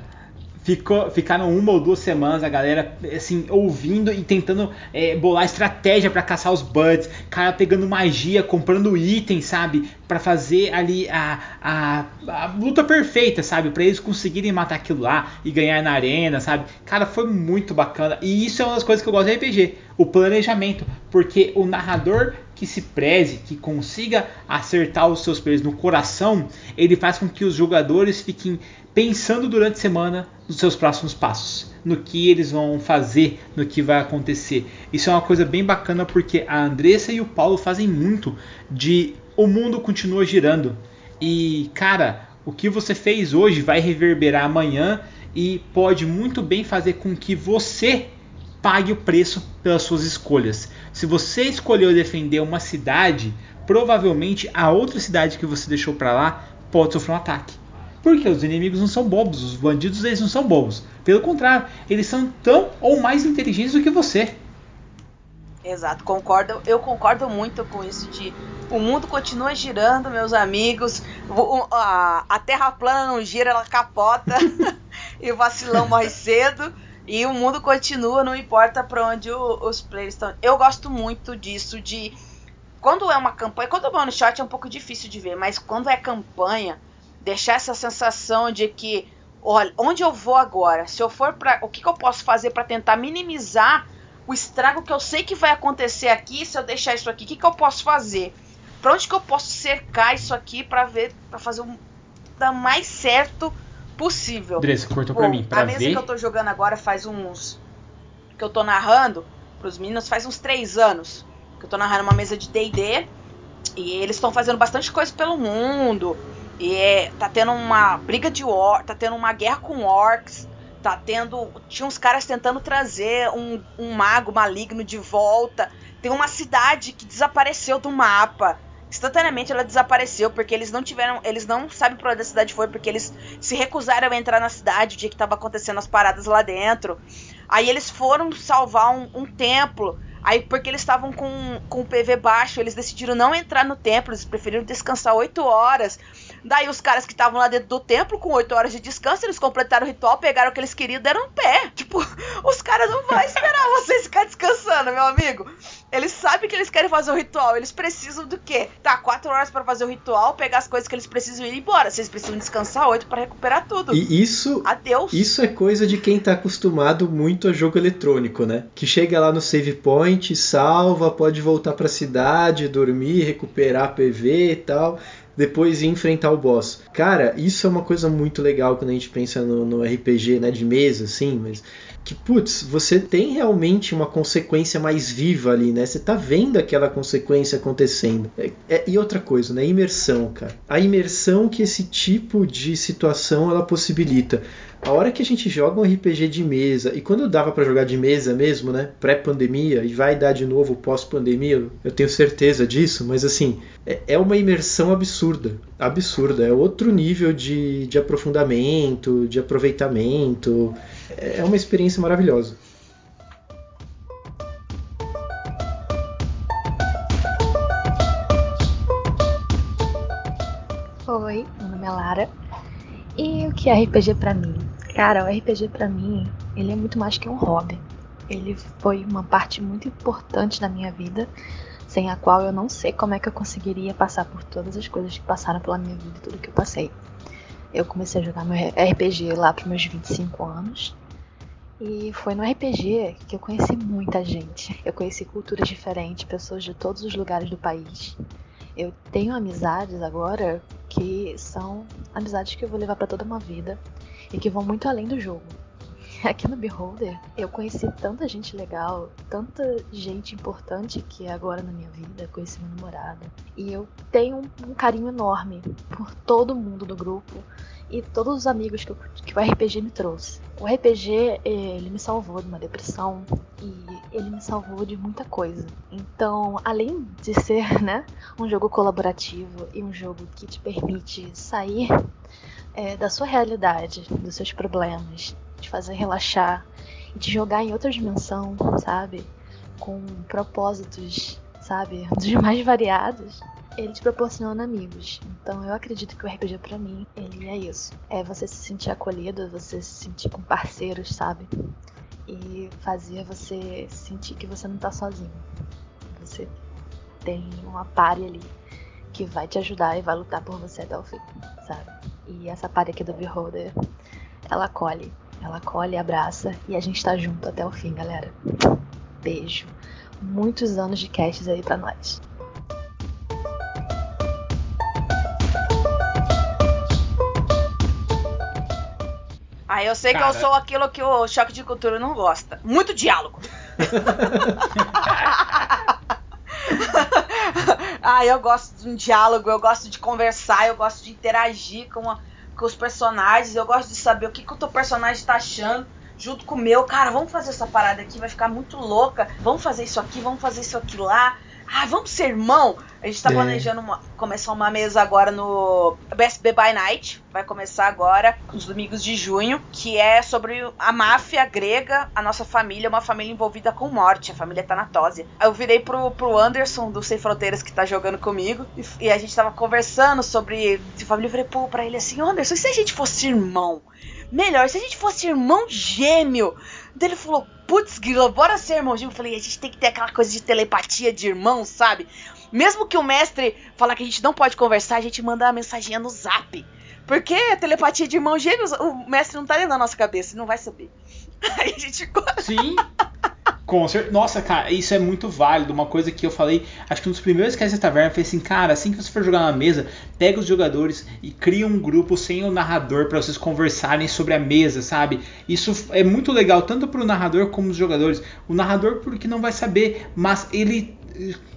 ficou, ficaram uma ou duas semanas a galera assim ouvindo e tentando é, bolar estratégia pra caçar os bullets. Cara pegando magia, comprando itens, sabe, Pra fazer ali a, a, a luta perfeita, sabe, Pra eles conseguirem matar aquilo lá e ganhar na arena, sabe? Cara, foi muito bacana. E isso é uma das coisas que eu gosto de RPG, o planejamento, porque o narrador que se preze, que consiga acertar os seus players no coração, ele faz com que os jogadores fiquem pensando durante a semana nos seus próximos passos, no que eles vão fazer, no que vai acontecer. Isso é uma coisa bem bacana porque a Andressa e o Paulo fazem muito de o mundo continua girando. E, cara, o que você fez hoje vai reverberar amanhã e pode muito bem fazer com que você pague o preço pelas suas escolhas. Se você escolheu defender uma cidade, provavelmente a outra cidade que você deixou para lá pode sofrer um ataque. Porque os inimigos não são bobos, os bandidos eles não são bobos. Pelo contrário, eles são tão ou mais inteligentes do que você. Exato, concordo. Eu concordo muito com isso de o mundo continua girando, meus amigos. A Terra plana não gira, ela capota. <laughs> e o vacilão morre cedo. E o mundo continua, não importa pra onde o- os players estão. Eu gosto muito disso de quando é uma campanha, quando é one shot é um pouco difícil de ver, mas quando é campanha, deixar essa sensação de que, olha, onde eu vou agora? Se eu for para, o que, que eu posso fazer para tentar minimizar o estrago que eu sei que vai acontecer aqui se eu deixar isso aqui? O que, que eu posso fazer? Pra onde que eu posso cercar isso aqui para ver, para fazer um dar mais certo possível. Cortou pra mim. Pra a mesa ver. que eu tô jogando agora faz uns. que eu tô narrando pros meninos faz uns três anos. Que eu tô narrando uma mesa de DD. E eles estão fazendo bastante coisa pelo mundo. E é, tá tendo uma briga de orcs, tá tendo uma guerra com orcs. Tá tendo. Tinha uns caras tentando trazer um, um mago maligno de volta. Tem uma cidade que desapareceu do mapa. Instantaneamente ela desapareceu porque eles não tiveram. Eles não sabem pra onde a cidade foi, porque eles se recusaram a entrar na cidade o dia que tava acontecendo as paradas lá dentro. Aí eles foram salvar um, um templo. Aí, porque eles estavam com, com o PV baixo, eles decidiram não entrar no templo, eles preferiram descansar 8 horas. Daí os caras que estavam lá dentro do templo, com 8 horas de descanso, eles completaram o ritual, pegaram o que eles queriam e deram um pé. <laughs> Tipo, os caras não vão esperar <laughs> vocês ficar descansando, meu amigo. Eles sabem que eles querem fazer o ritual, eles precisam do quê? Tá, 4 horas pra fazer o ritual, pegar as coisas que eles precisam e ir embora. Vocês precisam descansar 8 pra recuperar tudo. E isso, Adeus. isso é coisa de quem tá acostumado muito a jogo eletrônico, né? Que chega lá no save point, salva, pode voltar pra cidade, dormir, recuperar PV e tal, depois ir enfrentar o boss. Cara, isso é uma coisa muito legal quando a gente pensa no, no RPG, né, de mesa, assim, mas que, putz, você tem realmente uma consequência mais viva ali, né? Você tá vendo aquela consequência acontecendo. É- é- e outra coisa, né? Imersão, cara. A imersão que esse tipo de situação ela possibilita. A hora que a gente joga um RPG de mesa, e quando dava pra jogar de mesa mesmo, né? Pré-pandemia, e vai dar de novo pós-pandemia, eu tenho certeza disso, mas assim, é- é uma imersão absurda. Absurda. É outro nível de, de aprofundamento, de aproveitamento. É uma experiência maravilhosa. Oi, meu nome é Lara. E o que é RPG pra mim? Cara, o RPG pra mim, ele é muito mais que um hobby. Ele foi uma parte muito importante da minha vida, sem a qual eu não sei como é que eu conseguiria passar por todas as coisas que passaram pela minha vida e tudo que eu passei. Eu comecei a jogar meu RPG lá pros meus 25 anos. E foi no RPG que eu conheci muita gente. Eu conheci culturas diferentes, pessoas de todos os lugares do país. Eu tenho amizades agora que são amizades que eu vou levar pra toda uma vida e que vão muito além do jogo. <laughs> Aqui no Beholder, eu conheci tanta gente legal, tanta gente importante que é agora na minha vida, conheci meu namorado. E eu tenho um, um carinho enorme por todo mundo do grupo e todos os amigos que, eu- que o RPG me trouxe. O RPG, ele me salvou de uma depressão e ele me salvou de muita coisa. Então, além de ser, né, um jogo colaborativo e um jogo que te permite sair é, da sua realidade, dos seus problemas, te fazer relaxar e te jogar em outra dimensão, sabe? Com propósitos, sabe? <laughs> Dos mais variados. Ele te proporciona amigos. Então eu acredito que o RPG pra mim, ele é isso. É você se sentir acolhido, você se sentir com parceiros, sabe? E fazer você sentir que você não tá sozinho. Você tem uma pare ali que vai te ajudar e vai lutar por você até o fim, sabe? E essa pare aqui do Beholder, ela acolhe. Ela acolhe, abraça e a gente tá junto até o fim, galera. Beijo. Muitos anos de casts aí pra nós. Ah, eu sei que Cara. eu sou aquilo que o choque de cultura não gosta. Muito diálogo. <laughs> <laughs> ah, eu gosto de um diálogo, eu gosto de conversar, eu gosto de interagir com, a- com os personagens, eu gosto de saber o que, que o teu personagem tá achando junto com o meu. Cara, vamos fazer essa parada aqui, vai ficar muito louca. Vamos fazer isso aqui, vamos fazer isso aqui lá. Ah, vamos ser irmão? A gente tá É. planejando uma- começar uma mesa agora no BSB by Night. Vai começar agora, nos domingos de junho, que é sobre a máfia grega, a nossa família, uma família envolvida com morte, a família Thanatósia. Eu virei pro, pro Anderson do Sem Fronteiras que tá jogando comigo e, e a gente tava conversando sobre família. Eu falei pô, pra ele assim: Anderson, e se a gente fosse irmão? Melhor, se a gente fosse irmão gêmeo. Daí ele falou, putz, Grilo, bora ser irmão gêmeo. Eu falei, a gente tem que ter aquela coisa de telepatia de irmão, sabe? Mesmo que o mestre falar que a gente não pode conversar, a gente manda uma mensaginha no zap. Porque a telepatia de irmão gêmeos, o mestre não tá dentro da nossa cabeça, não vai saber. <laughs> Aí a gente. Sim. Com cer- Nossa, cara, isso é muito válido. Uma coisa que eu falei, acho que um dos primeiros que essa taverna foi assim, cara, assim que você for jogar na mesa, pega os jogadores e cria um grupo sem o narrador para vocês conversarem sobre a mesa, sabe? Isso é muito legal tanto pro narrador como os jogadores. O narrador porque não vai saber, mas ele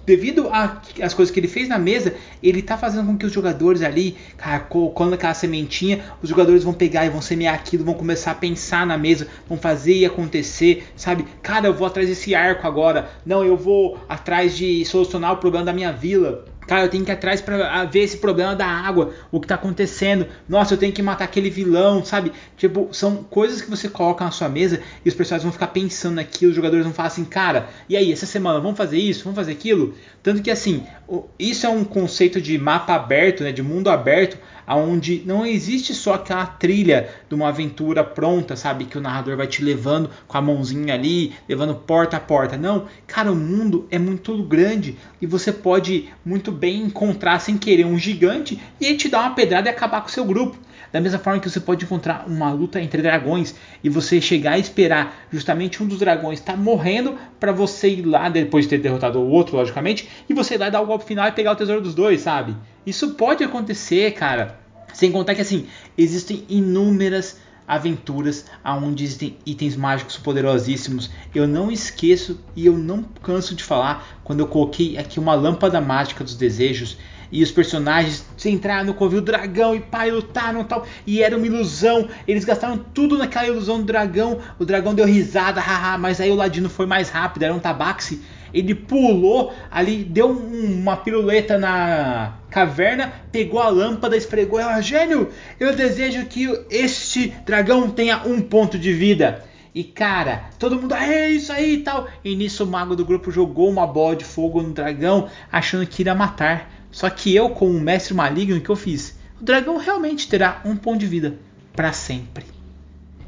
devido às coisas que ele fez na mesa, ele tá fazendo com que os jogadores ali, cara, colocando aquela sementinha, os jogadores vão pegar e vão semear aquilo, vão começar a pensar na mesa, vão fazer e acontecer, sabe? Cara, eu vou atrás desse arco agora. Não, eu vou atrás de solucionar o problema da minha vila. Cara, eu tenho que ir atrás para ver esse problema da água, o que tá acontecendo. Nossa, eu tenho que matar aquele vilão, sabe? Tipo, são coisas que você coloca na sua mesa e os personagens vão ficar pensando naquilo, os jogadores vão falar assim, cara, e aí, essa semana vamos fazer isso, vamos fazer aquilo? Tanto que assim, isso é um conceito de mapa aberto, né, de mundo aberto, onde não existe só aquela trilha de uma aventura pronta, sabe? Que o narrador vai te levando com a mãozinha ali, levando porta a porta. Não, cara, o mundo é muito grande e você pode muito bem encontrar sem querer um gigante e ele te dar uma pedrada e acabar com o seu grupo. Da mesma forma que você pode encontrar uma luta entre dragões e você chegar e esperar justamente um dos dragões estar tá morrendo para você ir lá depois de ter derrotado o outro, logicamente, e você ir lá dar o golpe final e pegar o tesouro dos dois, sabe? Isso pode acontecer, cara. Sem contar que assim, existem inúmeras aventuras onde existem itens mágicos poderosíssimos. Eu não esqueço e eu não canso de falar quando eu coloquei aqui uma lâmpada mágica dos desejos e os personagens entraram no covil dragão e pai lutaram tal. E era uma ilusão. Eles gastaram tudo naquela ilusão do dragão. O dragão deu risada, haha, mas aí o ladino foi mais rápido, era um tabaxi. Ele pulou ali, deu um, uma piruleta na caverna, pegou a lâmpada, esfregou ela. Gênio, eu desejo que este dragão tenha um ponto de vida. E cara, todo mundo, é isso aí e tal. E nisso o mago do grupo jogou uma bola de fogo no dragão, achando que iria matar. Só que eu, como mestre maligno, o que eu fiz? O dragão realmente terá um ponto de vida para sempre.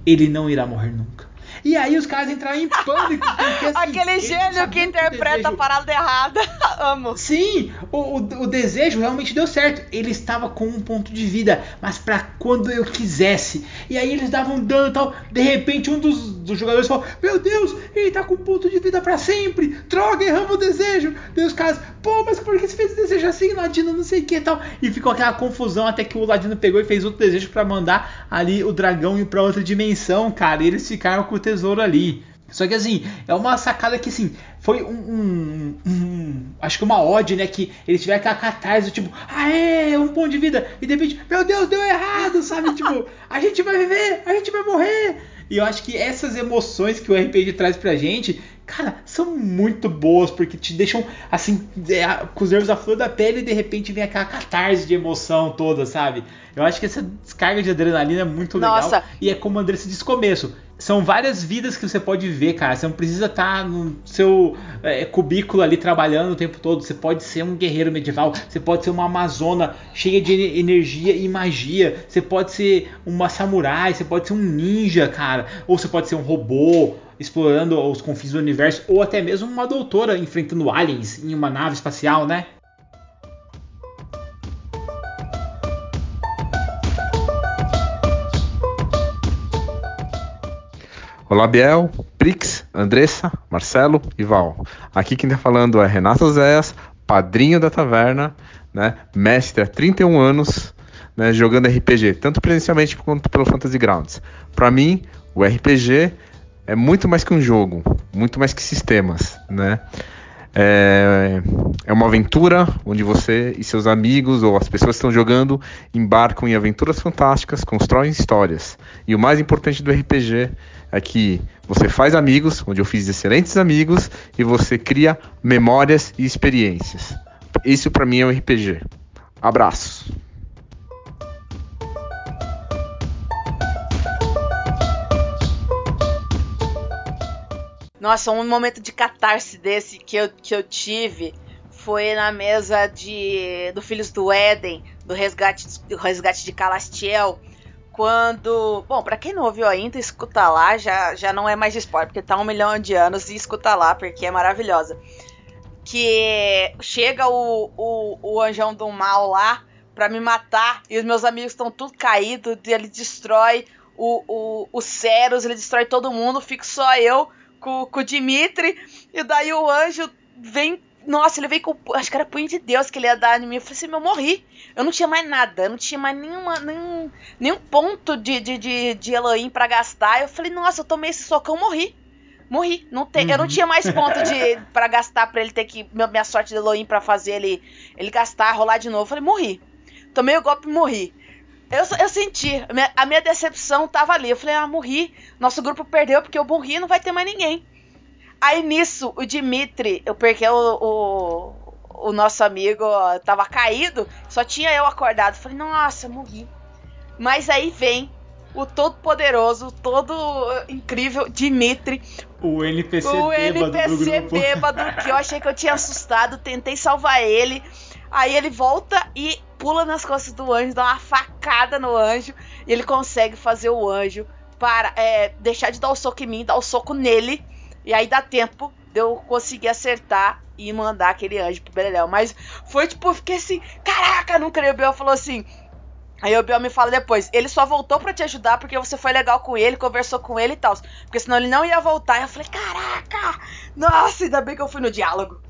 Ele não irá morrer nunca. E aí os caras entraram em pânico. Porque, assim, Aquele gênio que interpreta desejo... a parada errada. <laughs> Amo. Sim, o, o, o, desejo realmente deu certo. Ele estava com um ponto de vida, mas para quando eu quisesse. E aí eles davam dano e tal. De repente, um dos, dos jogadores falou: Meu Deus, ele tá com um ponto de vida para sempre. Droga, erramos o desejo. Daí os caras, pô, mas por que você fez o desejo assim, Ladino? Não sei o que e tal. E ficou aquela confusão até que o Ladino pegou e fez outro desejo para mandar ali o dragão ir para outra dimensão, cara. E eles ficaram com o tesouro ali. Só que assim, é uma sacada que assim, foi um, um, um, Acho que uma ode, né? Que eles tiveram aquela catarse, tipo, aê, um ponto de vida. E de repente, meu Deus, deu errado, sabe? <laughs> tipo, a gente vai viver, a gente vai morrer. E eu acho que essas emoções que o RPG traz pra gente, cara, são muito boas, porque te deixam assim, é, com os nervos à flor da pele e de repente vem aquela catarse de emoção toda, sabe? Eu acho que essa descarga de adrenalina é muito legal. Nossa. E é como o André se disse no começo. São várias vidas que você pode viver, cara. Você não precisa estar no seu é, cubículo ali trabalhando o tempo todo. Você pode ser um guerreiro medieval. Você pode ser uma amazona cheia de energia e magia. Você pode ser uma samurai. Você pode ser um ninja, cara. Ou você pode ser um robô explorando os confins do universo. Ou até mesmo uma doutora enfrentando aliens em uma nave espacial, né? Olá, Biel, Prix, Andressa, Marcelo e Val. Aqui quem está falando é Renato Zéas, padrinho da taverna, né, mestre há 31 anos, né, jogando RPG, tanto presencialmente quanto pelo Fantasy Grounds. Para mim, o RPG é muito mais que um jogo, muito mais que sistemas, né? É, é uma aventura onde você e seus amigos ou as pessoas que estão jogando embarcam em aventuras fantásticas, constroem histórias. E o mais importante do RPG é que você faz amigos, onde eu fiz excelentes amigos, e você cria memórias e experiências. Isso para mim é um RPG. Abraço. Nossa, um momento de catarse desse que eu, que eu tive foi na mesa de do Filhos do Éden, do resgate, do resgate de Calastiel. Quando. Bom, pra quem não ouviu ainda, escuta lá, já, já não é mais spoiler, porque tá um milhão de anos e escuta lá, porque é maravilhosa. Que chega o, o, o anjão do mal lá pra me matar e os meus amigos estão tudo caídos, ele destrói o, o, o Ceros, ele destrói todo mundo, fico só eu com, com o Dimitri, e daí o anjo vem. Nossa, ele veio com. Acho que era punho de Deus que ele ia dar em mim. Eu falei assim, eu morri. Eu não tinha mais nada. Eu não tinha mais nenhuma, nenhum, nenhum ponto de, de, de, de Elohim pra gastar. Eu falei, nossa, eu tomei esse socão, morri. Morri. Não te, Eu não tinha mais ponto de <laughs> para gastar pra ele ter que. Minha, minha sorte de Elohim pra fazer ele, ele gastar, rolar de novo. Eu falei, morri. Tomei o golpe e morri. Eu, eu senti, a minha, a minha decepção tava ali. Eu falei, ah, morri. Nosso grupo perdeu porque eu morri não vai ter mais ninguém. Aí nisso, o Dimitri, eu porque o, o, o nosso amigo tava caído, só tinha eu acordado. Falei, nossa, morri. Mas aí vem o todo poderoso, todo incrível Dimitri, O NPC o bêbado do NPC grupo. bêbado, que eu achei que eu tinha assustado, tentei salvar ele. Aí ele volta e pula nas costas do anjo, dá uma facada no anjo, e ele consegue fazer o anjo para é, deixar de dar o soco em mim, dar o soco nele, e aí dá tempo de eu conseguir acertar e mandar aquele anjo pro Beleléu. Mas foi tipo, eu fiquei assim, caraca, não creio. O Biel falou assim, Aí o Biel me fala depois, ele só voltou pra te ajudar porque você foi legal com ele, conversou com ele e tal. Porque senão ele não ia voltar. Eu falei, caraca! Nossa, ainda bem que eu fui no diálogo.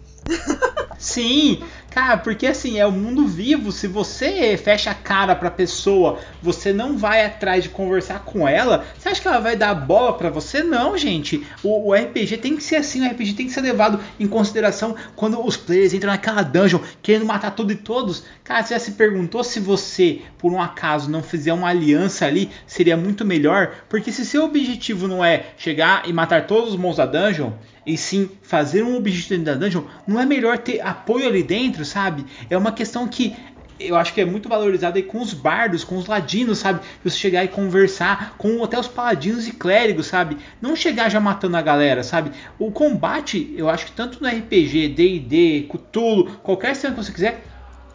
Sim, cara, porque assim, é o mundo vivo. Se você fecha a cara pra pessoa, você não vai atrás de conversar com ela, você acha que ela vai dar bola pra você? Não, gente. O, o RPG tem que ser assim, o RPG tem que ser levado em consideração quando os players entram naquela dungeon querendo matar tudo e todos. Cara, você já se perguntou se você, por um acaso, não fizer uma aliança ali, seria muito melhor? Porque se seu objetivo não é chegar e matar todos os monstros da dungeon, e sim fazer um objetivo dentro da dungeon, não é melhor ter apoio ali dentro, sabe? É uma questão que eu acho que é muito valorizada com os bardos, com os ladinos, sabe? Você chegar e conversar com até os paladinos e clérigos, sabe? Não chegar já matando a galera, sabe? O combate, eu acho que tanto no RPG, D&D, Cthulhu, qualquer sistema que você quiser,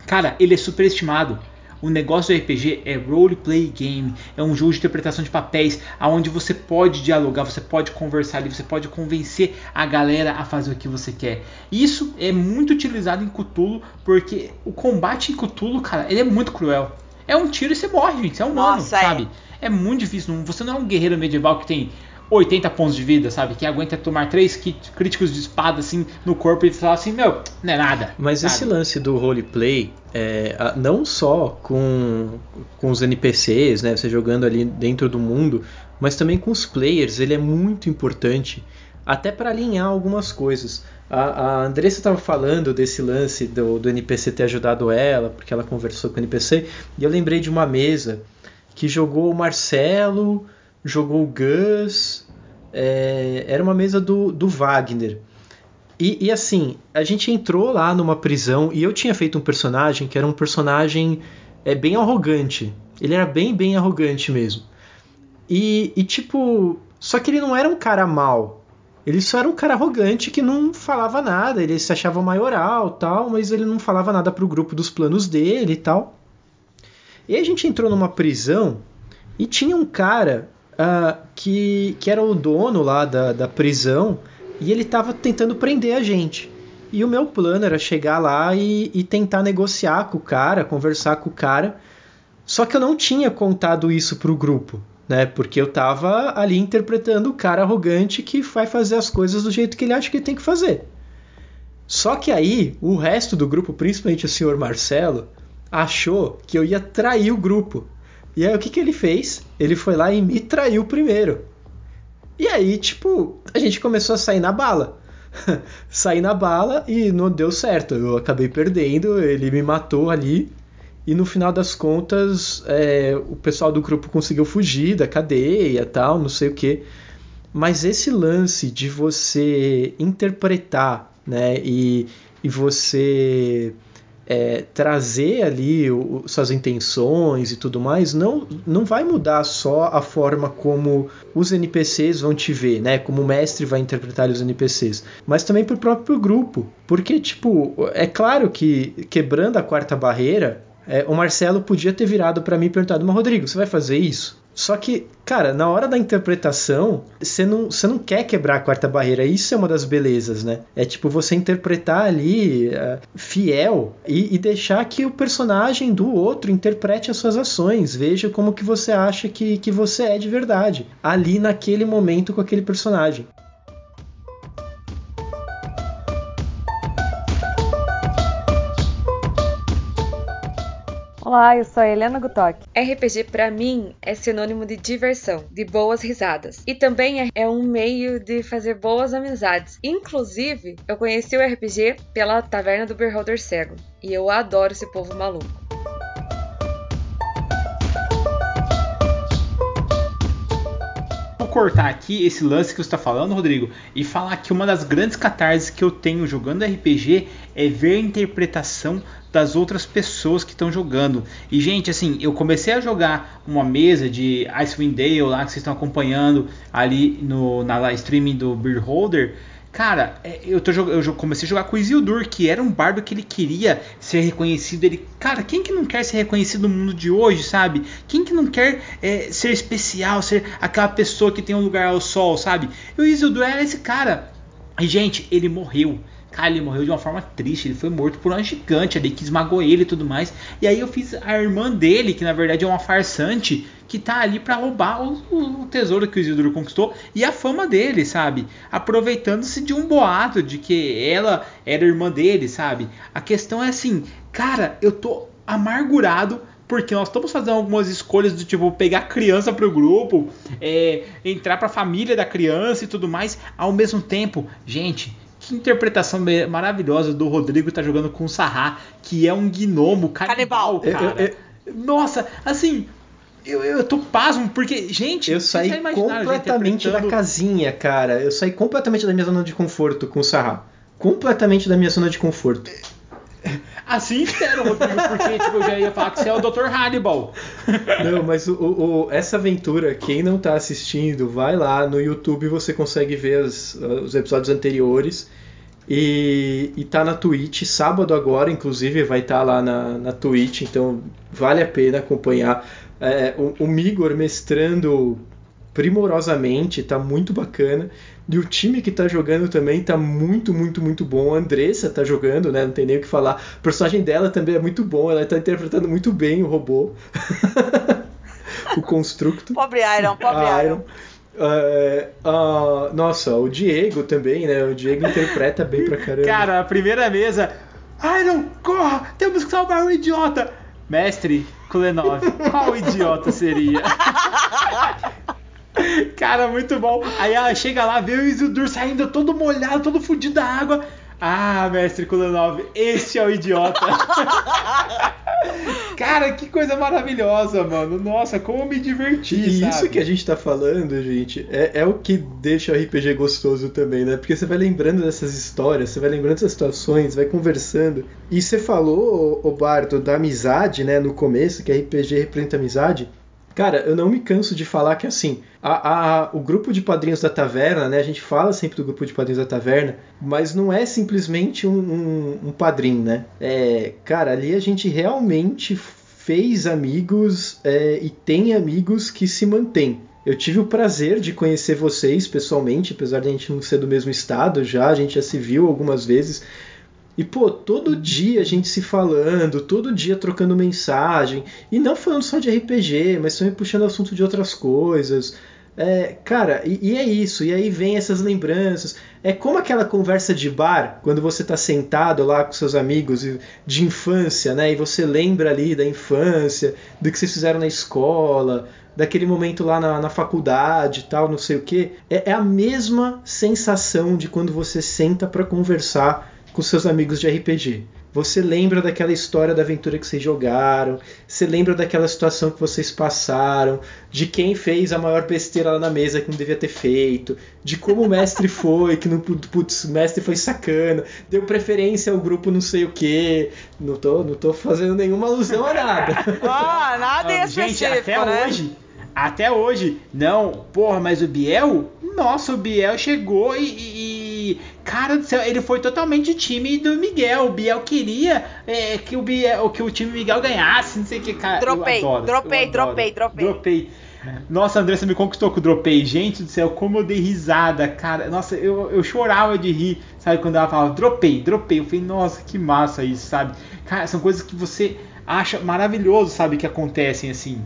cara, ele é superestimado. O negócio do RPG é roleplay game, é um jogo de interpretação de papéis, aonde você pode dialogar, você pode conversar ali, você pode convencer a galera a fazer o que você quer. Isso é muito utilizado em Cthulhu, porque o combate em Cthulhu, cara, ele é muito cruel. É um tiro e você morre, gente. Você é um humano, Nossa, é. sabe? É muito difícil. Você não é um guerreiro medieval que tem 80 pontos de vida, sabe? Que aguenta tomar três críticos de espada assim no corpo e falar assim, meu, não é nada. Mas esse lance do roleplay, é, não só com, com os NPCs, né, você jogando ali dentro do mundo, mas também com os players, ele é muito importante, até para alinhar algumas coisas. A, a Andressa estava falando desse lance do, do NPC ter ajudado ela, porque ela conversou com o NPC, e eu lembrei de uma mesa que jogou o Marcelo, jogou o Gus, é, era uma mesa do, do Wagner. E, e, assim, a gente entrou lá numa prisão e eu tinha feito um personagem que era um personagem é, bem arrogante. Ele era bem, bem arrogante mesmo. E, e tipo, só que ele não era um cara mal. Ele só era um cara arrogante que não falava nada. Ele se achava maioral tal, mas ele não falava nada pro grupo dos planos dele e tal. E a gente entrou numa prisão e tinha um cara ah, que, que era o dono lá da, da prisão e ele estava tentando prender a gente. E o meu plano era chegar lá e, e tentar negociar com o cara, conversar com o cara. Só que eu não tinha contado isso pro grupo, né? Porque eu tava ali interpretando o cara arrogante que vai fazer as coisas do jeito que ele acha que tem que fazer. Só que aí, o resto do grupo, principalmente o senhor Marcelo, achou que eu ia trair o grupo. E aí o que, que ele fez? Ele foi lá e me traiu primeiro. E aí, tipo, a gente começou a sair na bala. <laughs> Saí na bala e não deu certo. Eu acabei perdendo, ele me matou ali. E no final das contas, é, o pessoal do grupo conseguiu fugir da cadeia tal, não sei o que. Mas esse lance de você interpretar, né, e, e você é, trazer ali o, suas intenções e tudo mais, não, não vai mudar só a forma como os NPCs vão te ver, né? Como o mestre vai interpretar os NPCs, mas também pro próprio grupo. Porque, tipo, é claro que quebrando a quarta barreira, é, o Marcelo podia ter virado para mim e perguntado, mas Rodrigo, você vai fazer isso? Só que, cara, na hora da interpretação, você não, você não quer quebrar a quarta barreira. Isso é uma das belezas, né? É tipo você interpretar ali uh, fiel e, e, deixar que o personagem do outro interprete as suas ações. Veja como que você acha que, que você é de verdade. Ali naquele momento com aquele personagem. Olá, eu sou a Helena Gutock. RPG pra mim é sinônimo de diversão, de boas risadas. E também é- é um meio de fazer boas amizades. Inclusive, eu conheci o RPG pela Taverna do Beholder Cego. E eu adoro esse povo maluco. Vou cortar aqui esse lance que você está falando, Rodrigo, e falar que uma das grandes catarses que eu tenho jogando RPG é ver a interpretação das outras pessoas que estão jogando. E, gente, assim, eu comecei a jogar uma mesa de Icewind Dale lá que vocês estão acompanhando ali no, na live streaming do Beer Holder. Cara, é, eu, tô, eu comecei a jogar com o Isildur, que era um bardo que ele queria ser reconhecido. Ele, cara, quem que não quer ser reconhecido no mundo de hoje, sabe? Quem que não quer é, ser especial, ser aquela pessoa que tem um lugar ao sol, sabe? E o Isildur era esse cara. E, gente, ele morreu. Cara, ele morreu de uma forma triste. Ele foi morto por uma gigante ali que esmagou ele e tudo mais. E aí eu fiz a irmã dele, que na verdade é uma farsante, que tá ali pra roubar o, o- o tesouro que o Isildur conquistou e a fama dele, sabe? Aproveitando-se de um boato de que ela era irmã dele, sabe? A questão é assim, cara, eu tô amargurado porque nós estamos fazendo algumas escolhas do tipo pegar criança pro grupo, é, entrar pra família da criança e tudo mais, ao mesmo tempo, gente. Que interpretação maravilhosa do Rodrigo tá jogando com o Sarra, que é um gnomo canibal, Canibal. cara. Nossa, assim, eu, eu tô pasmo, porque, gente, Eu saí já completamente da casinha, cara. Eu saí completamente da minha zona de conforto com o Sarra. Completamente da minha zona de conforto. Assim espero, porque tipo, eu já ia falar que você é o Dr. Hannibal. Não, mas o, o- essa aventura, quem não tá assistindo, vai lá no YouTube você consegue ver as- os episódios anteriores. E, e tá na Twitch, sábado agora, inclusive, vai estar lá na, na Twitch, então vale a pena acompanhar. É, o, o Migor mestrando primorosamente, tá muito bacana. E o time que tá jogando também tá muito, muito, muito bom. A Andressa tá jogando, né? Não tem nem o que falar. O personagem dela também é muito bom, ela tá interpretando muito bem o robô. <laughs> o Constructo. Pobre Iron, pobre A Iron. É, ah, nossa, o Diego também, né? O Diego interpreta bem pra caramba. Cara, a primeira mesa. Iron, corra! Temos que salvar o idiota! Mestre Kulenov, qual idiota seria? <laughs> <laughs> Cara, muito bom. Aí ela chega lá, vê o Isildur saindo todo molhado, todo fudido da água. Ah, mestre Kulenov, esse é o idiota. <laughs> Cara, que coisa maravilhosa, mano. Nossa, como me diverti, E sabe? isso que a gente tá falando, gente, é, é o que deixa o RPG gostoso também, né? Porque você vai lembrando dessas histórias, você vai lembrando dessas situações, vai conversando. E você falou, o Bardo, da amizade, né, no começo, que RPG representa amizade. Cara, eu não me canso de falar que assim, a, a- o grupo de padrinhos da taverna, né? A gente fala sempre do grupo de padrinhos da taverna, mas não é simplesmente um, um, um padrinho, né? É, cara, ali a gente realmente fez amigos é, e tem amigos que se mantêm. Eu tive o prazer de conhecer vocês pessoalmente, apesar de a gente não ser do mesmo estado já, a gente já se viu algumas vezes. E, pô, todo dia a gente se falando, todo dia trocando mensagem. E não falando só de RPG, mas também puxando assunto de outras coisas. É, cara, e, e é isso. E aí vem essas lembranças. É como aquela conversa de bar, quando você tá sentado lá com seus amigos de infância, né? E você lembra ali da infância, do que vocês fizeram na escola, daquele momento lá na, na faculdade e tal, não sei o que. É, é a mesma sensação de quando você senta para conversar com seus amigos de RPG. Você lembra daquela história da aventura que vocês jogaram, você lembra daquela situação que vocês passaram, de quem fez a maior besteira lá na mesa que não devia ter feito, de como o mestre <laughs> foi, que não putz, o mestre foi sacana, deu preferência ao grupo não sei o que. Não tô, não tô fazendo nenhuma alusão a nada. <laughs> Ah, nada é Gente, até né? hoje. Até hoje. Não, porra, mas o Biel. Nossa, o Biel chegou e. e- cara do céu, ele foi totalmente time do Miguel. O Biel queria é, que, o Biel, que o time Miguel ganhasse, não sei o que, cara. Dropei, adoro, dropei, dropei, dropei. Dropei. Nossa, a Andressa me conquistou com o dropei. Gente do céu, como eu dei risada, cara. Nossa, eu, eu chorava de rir, sabe? Quando ela falava dropei, dropei. Eu falei, nossa, que massa isso, sabe? Cara, são coisas que você acha maravilhoso, sabe? Que acontecem assim.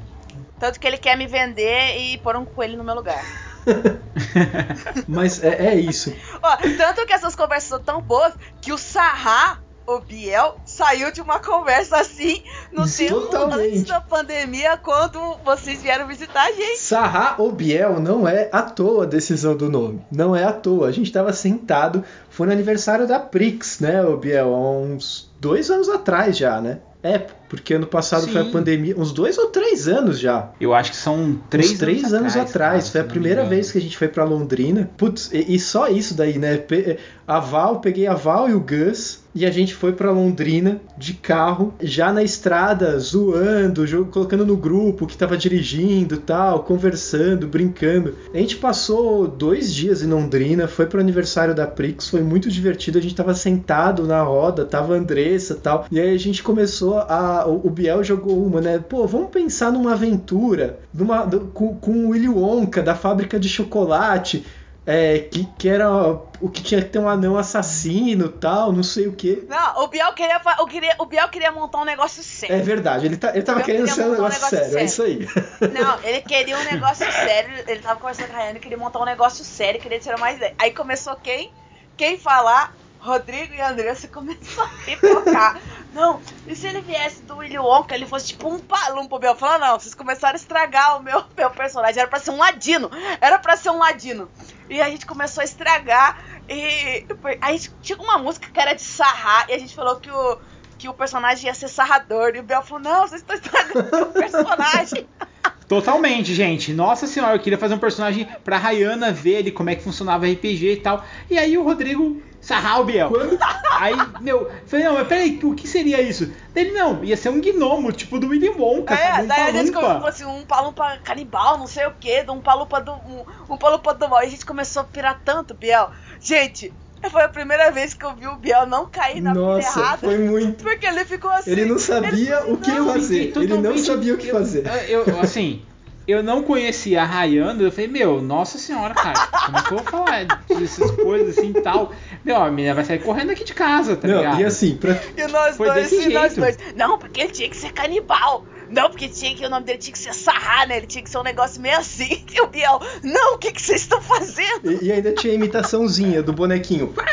Tanto que ele quer me vender e pôr um coelho no meu lugar. <laughs> Mas é, é isso. Ó, tanto que essas conversas são tão boas que o Sarra, o Biel, saiu de uma conversa assim no tempo antes da pandemia, quando vocês vieram visitar a gente. Sarra ou Biel não é à toa a decisão do nome. Não é à toa. A gente tava sentado, foi no aniversário da Prix, né, o Biel? Há uns dois anos atrás já, né? É, porque ano passado foi a Sim. pandemia, uns dois ou três anos já. Eu acho que são três, uns três anos, atrás. cara, foi a primeira vez que a gente foi pra Londrina. Putz, e, e só isso daí, né? Pe- A Val, peguei a Val e o Gus e a gente foi pra Londrina de carro, já na estrada, zoando, colocando no grupo que tava dirigindo, tal, conversando, brincando. A gente passou dois dias em Londrina, foi pro aniversário da Prix, foi muito divertido. A gente tava sentado na roda, tava a Andressa, tal. E aí a gente começou a o, Biel jogou uma, né? Pô, vamos pensar numa aventura, numa, do- com, com o Willy Wonka da fábrica de chocolate. É, que, que era o que tinha que ter um anão assassino tal, não sei o que. Não, o Biel queria, o queria, o Biel queria montar um negócio sério. É verdade, ele, tá, ele tava querendo ser um montar um negócio, negócio sério, é isso aí. Não, ele queria um negócio <laughs> sério. Ele tava conversando com a Rayane, queria montar um negócio sério, queria tirar mais ideia. Aí começou quem? Quem falar? Rodrigo e Andressa começou a pipocar. Não, e se ele viesse do Willy Wonka, ele fosse tipo um palumpa, Biel? Falou, não, vocês começaram a estragar o meu, meu personagem. Era pra ser um ladino. Era pra ser um ladino. E a gente começou a estragar. E aí tinha uma música que era de sarrar. E a gente falou que o, que o personagem ia ser sarrador. E o Biel falou, não, vocês estão estragando o personagem. <laughs> Totalmente, gente. Nossa senhora, eu queria fazer um personagem pra Rayana ver ali como é que funcionava RPG e tal. E aí o Rodrigo sarrar o Biel. <laughs> Aí, meu, eu falei, não, mas peraí, o que seria isso? Ele, não, ia ser um gnomo, tipo do Willy Wonka, É, sabe? Um daí a gente começou assim, um palumpa canibal, não sei o que, um palumpa do. Um, um palumpa do mal. E a gente começou a pirar tanto, Biel. Gente, foi a primeira vez que eu vi o Biel não cair na Nossa, errada. foi muito. Porque ele ficou assim. Ele não sabia ele o que não, fazer. fiquei Ele não sabia o que eu- fazer. Eu, eu, assim, eu não conhecia a Rayana, eu falei, meu, nossa senhora, cara, como é que eu vou falar dessas coisas assim e tal? Meu, a menina vai sair correndo aqui de casa, tá Não, ligado? e assim, pra, E nós Foi dois, desse e nós jeito. dois. Não, porque ele tinha que ser canibal. Não, porque tinha que o nome dele tinha que ser Sarrar, né? Ele tinha que ser um negócio meio assim. <laughs> E o Biel, não, o que, que vocês estão fazendo? E, e ainda tinha a imitaçãozinha do bonequinho. <laughs>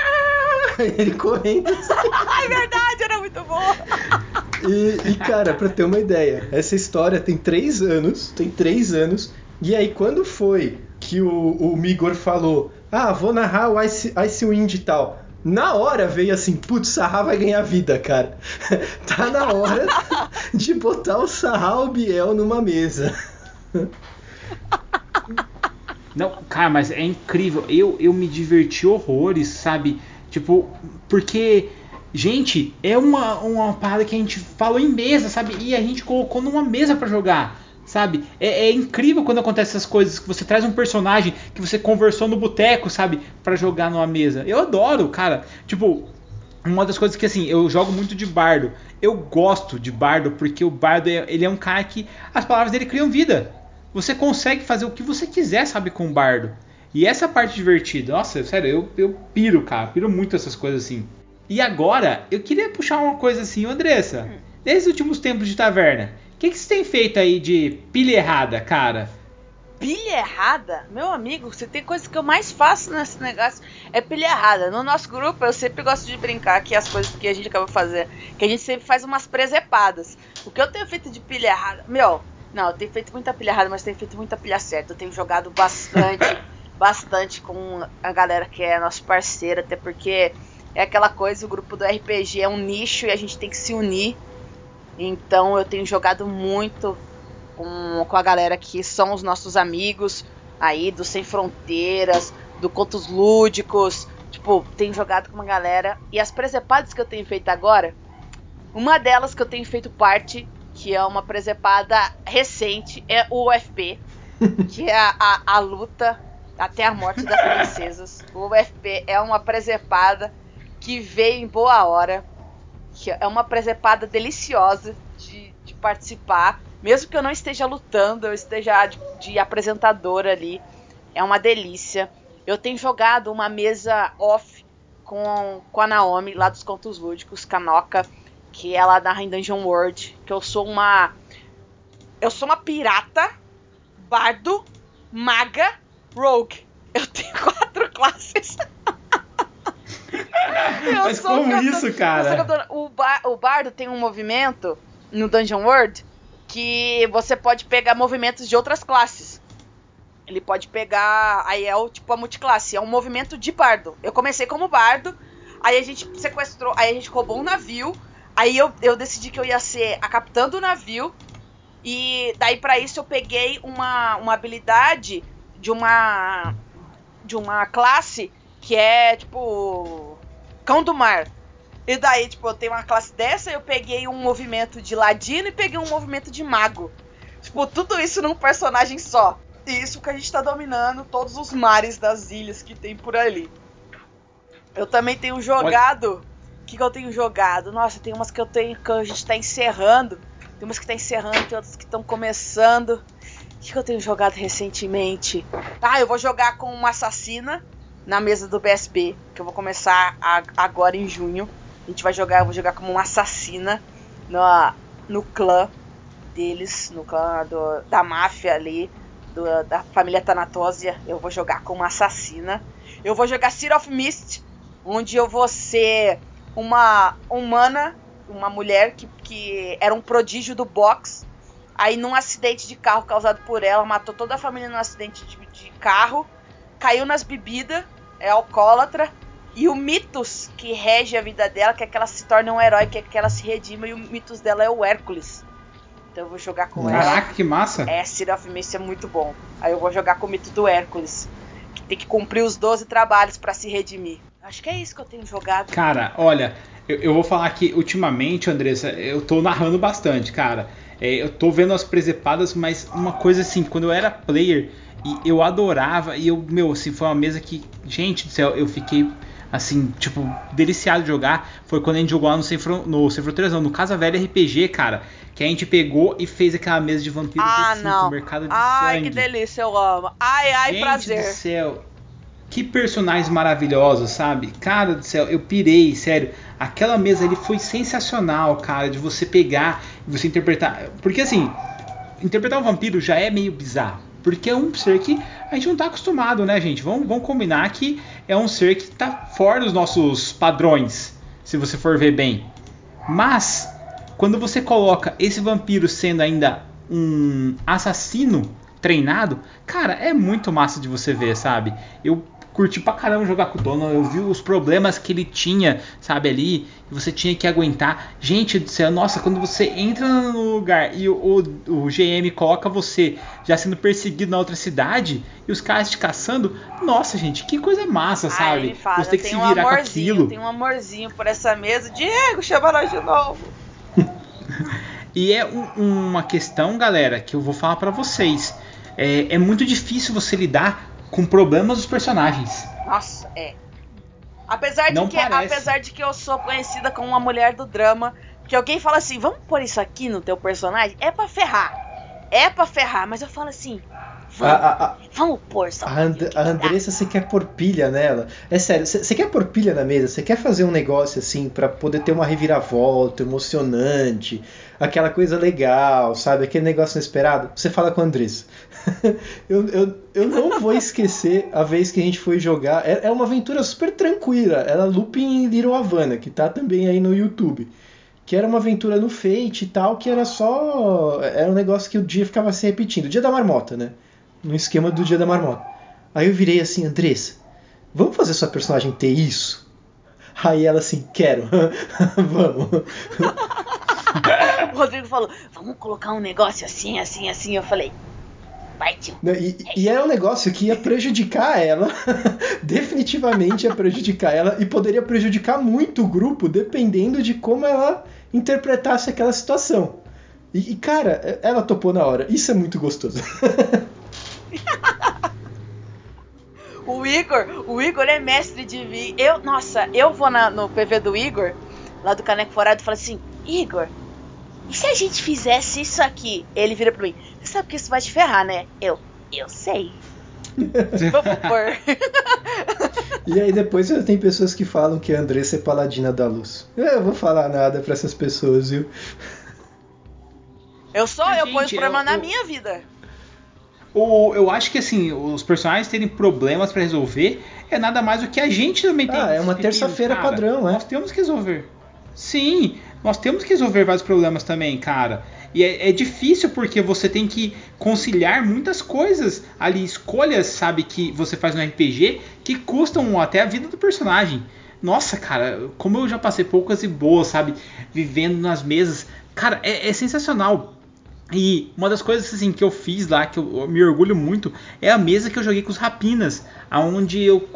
<laughs> Ele correndo. Ai, verdade, era muito bom. E, e, cara, pra ter uma ideia, essa história tem três anos. Tem três anos. E aí, quando foi que o, o Migor falou: Ah, vou narrar o Ice, Ice Wind e tal. Na hora veio assim, putz, Sarra vai ganhar vida, cara. <laughs> tá na hora de botar o Sarra ou o Biel numa mesa. Não, cara, mas é incrível. Eu, eu me diverti horrores, sabe? Tipo, porque, gente, é uma, uma parada que a gente falou em mesa, sabe? E a gente colocou numa mesa pra jogar, sabe? É, é incrível quando acontece essas coisas, que você traz um personagem que você conversou no boteco, sabe? Pra jogar numa mesa. Eu adoro, cara. Tipo, uma das coisas que assim, eu jogo muito de bardo. Eu gosto de bardo porque o bardo é, ele é um cara que as palavras dele criam vida. Você consegue fazer o que você quiser, sabe, com o bardo. E essa parte divertida, nossa, sério, eu, eu piro, cara, piro muito essas coisas assim. E agora, eu queria puxar uma coisa assim, Andressa, desde os últimos tempos de taverna, que, que você tem feito aí de pilha errada, cara? pilha errada, meu amigo, você tem coisa que eu mais faço nesse negócio é pilha errada. No nosso grupo eu sempre gosto de brincar que as coisas que a gente acaba fazer, que a gente sempre faz umas presepadas. O que eu tenho feito de pilha errada, meu, não, eu tenho feito muita pilha errada, mas tenho feito muita pilha certa. Eu tenho jogado bastante, <laughs> bastante com a galera que é nosso parceiro, até porque é aquela coisa, o grupo do RPG é um nicho e a gente tem que se unir. Então eu tenho jogado muito com, com a galera que são os nossos amigos aí do Sem Fronteiras, do Contos Lúdicos. Tipo, tenho jogado com uma galera. E as presepadas que eu tenho feito agora, uma delas que eu tenho feito parte, que é uma presepada recente, é o UFP, <laughs> que é a, a, a luta até a morte das princesas. O UFP é uma presepada que veio em boa hora, que é uma presepada deliciosa de, de participar. Mesmo que eu não esteja lutando, eu esteja de, de apresentadora ali. É uma delícia. Eu tenho jogado uma mesa off com, com a Naomi, lá dos Contos Lúdicos, Kanoka, que ela narra em Dungeon World. Que eu sou uma. Eu sou uma pirata, bardo, maga, rogue. Eu tenho <laughs> quatro classes. Eu Mas como isso, cara? O, bar- o bardo tem um movimento no Dungeon World que você pode pegar movimentos de outras classes. Ele pode pegar. Aí é o tipo a multiclasse. É um movimento de bardo. Eu comecei como bardo. Aí a gente sequestrou. Aí a gente roubou um navio. Aí eu, eu decidi que eu ia ser a capitã do navio. E daí para isso eu peguei uma, uma habilidade de uma. De uma classe que é tipo. Cão do mar. E daí, tipo, eu tenho uma classe dessa, eu peguei um movimento de ladino e peguei um movimento de mago. Tipo, tudo isso num personagem só. E isso que a gente tá dominando todos os mares das ilhas que tem por ali. Eu também tenho jogado. O que, que eu tenho jogado? Nossa, tem umas que eu tenho que a gente tá encerrando. Tem umas que tá encerrando, tem outras que estão começando. O que, que eu tenho jogado recentemente? Ah, eu vou jogar com uma assassina na mesa do BSB, que eu vou começar a- agora em junho. A gente vai jogar, eu vou jogar como uma assassina no, no clã deles, no clã do- da máfia ali, do- da família Thanatósia. Eu vou jogar como assassina. Eu vou jogar City of Mist, onde eu vou ser uma humana, uma mulher que, que era um prodígio do box. Aí, num acidente de carro causado por ela, matou toda a família num acidente de, de carro, caiu nas bebidas, é alcoólatra. E o mitos que rege a vida dela, que é que ela se torne um herói, que é que ela se redima, e o mitos dela é o Hércules. Então eu vou jogar com ela. Caraca, que massa. É, City of Mist é muito bom. Aí eu vou jogar com o mito do Hércules. Que tem que cumprir os 12 trabalhos pra se redimir. Acho que é isso que eu tenho jogado. Cara, olha, eu, eu vou falar que ultimamente, Andressa, eu tô narrando bastante, cara. É, eu tô vendo as presepadas, mas uma coisa assim, quando eu era player e eu adorava, e eu, meu, assim, foi uma mesa que, gente do céu, eu fiquei assim, tipo, deliciado de jogar. Foi quando a gente jogou lá no Sem, Fron no Sem Fronteiras, não, no Casa Velha RPG, cara. Que a gente pegou e fez aquela mesa de vampiro Ah, D5, não. mercado de Ai, sangue. que delícia, eu amo. Ai, ai, Gente prazer. do céu. Que personagens maravilhosos, sabe? Cara do céu, eu pirei, sério. Aquela mesa ali foi sensacional, cara, de você pegar você interpretar. Porque assim, interpretar um vampiro já é meio bizarro. Porque é um ser que a gente não tá acostumado, né, gente? Vamos, vamos combinar que é um ser que tá fora dos nossos padrões, se você for ver bem. Mas, quando você coloca esse vampiro sendo ainda um assassino treinado, cara, é muito massa de você ver, sabe? Eu curti pra caramba jogar com o Dono, eu vi os problemas que ele tinha, sabe, ali, você tinha que aguentar. Gente do céu, nossa, quando você entra no lugar e o, o, o GM coloca você já sendo perseguido na outra cidade e os caras te caçando, nossa, gente, que coisa massa, Ai, sabe? fala, você tem que se um virar com amorzinho, aquilo. tem um amorzinho por essa mesa. Diego, chama nós de novo. <laughs> E é um- uma questão, galera, que eu vou falar pra vocês. É, é muito difícil você lidar com problemas dos personagens. Nossa, é. Apesar de, que, parece. apesar de que eu sou conhecida como uma mulher do drama, que alguém fala assim, vamos pôr isso aqui no teu personagem? É pra ferrar. É pra ferrar, mas eu falo assim, vamos, a, a, vamos pôr só. a, And- a. Andressa, você quer pôr pilha nela? É sério, você você quer pôr pilha na mesa? Você quer fazer um negócio assim pra poder ter uma reviravolta emocionante, aquela coisa legal, sabe? Aquele negócio inesperado? Você fala com a Andressa. <laughs> eu, eu, eu não vou esquecer a vez que a gente foi jogar. É, é uma aventura super tranquila. Era Looping Little Havana, que tá também aí no YouTube. Que era uma aventura no Fate e tal, que era só. Era um negócio que o dia ficava se repetindo. Dia da marmota, né? No esquema do dia da marmota. Aí eu virei assim, Andressa, vamos fazer sua personagem ter isso? Aí ela assim, quero. <laughs> vamos. <laughs> O Rodrigo falou, vamos colocar um negócio assim, assim, assim. Eu falei, Não, E, e era um negócio que ia prejudicar ela, <laughs> definitivamente ia prejudicar ela, e poderia prejudicar muito o grupo, dependendo de como ela interpretasse aquela situação. E, e, cara, ela topou na hora. Isso é muito gostoso. <laughs> O Igor, o Igor é mestre de vir. Eu, nossa, eu vou na- no PV do Igor, lá do Caneco Forado, e falo assim, Igor, e se a gente fizesse isso aqui? Ele vira pra mim, você sabe que isso vai te ferrar, né? Eu, eu sei. <laughs> Vamos pôr. E aí depois tem pessoas que falam que a Andressa é paladina da luz. Eu vou falar nada pra essas pessoas, viu? Eu sou, eu Gente, ponho os problemas eu- na eu- minha vida. O, eu acho que assim, os personagens terem problemas pra resolver é nada mais do que a gente também tem. Ah, é uma terça-feira padrão, é. Nós temos que resolver. Sim, nós temos que resolver vários problemas também, cara. E é, é difícil porque você tem que conciliar muitas coisas ali, escolhas, sabe, que você faz no RPG que custam até a vida do personagem. Nossa, cara, como eu já passei poucas e boas, sabe, vivendo nas mesas. Cara, é, é sensacional. E uma das coisas assim que eu fiz lá, que eu me orgulho muito, é a mesa que eu joguei com os rapinas, aonde eu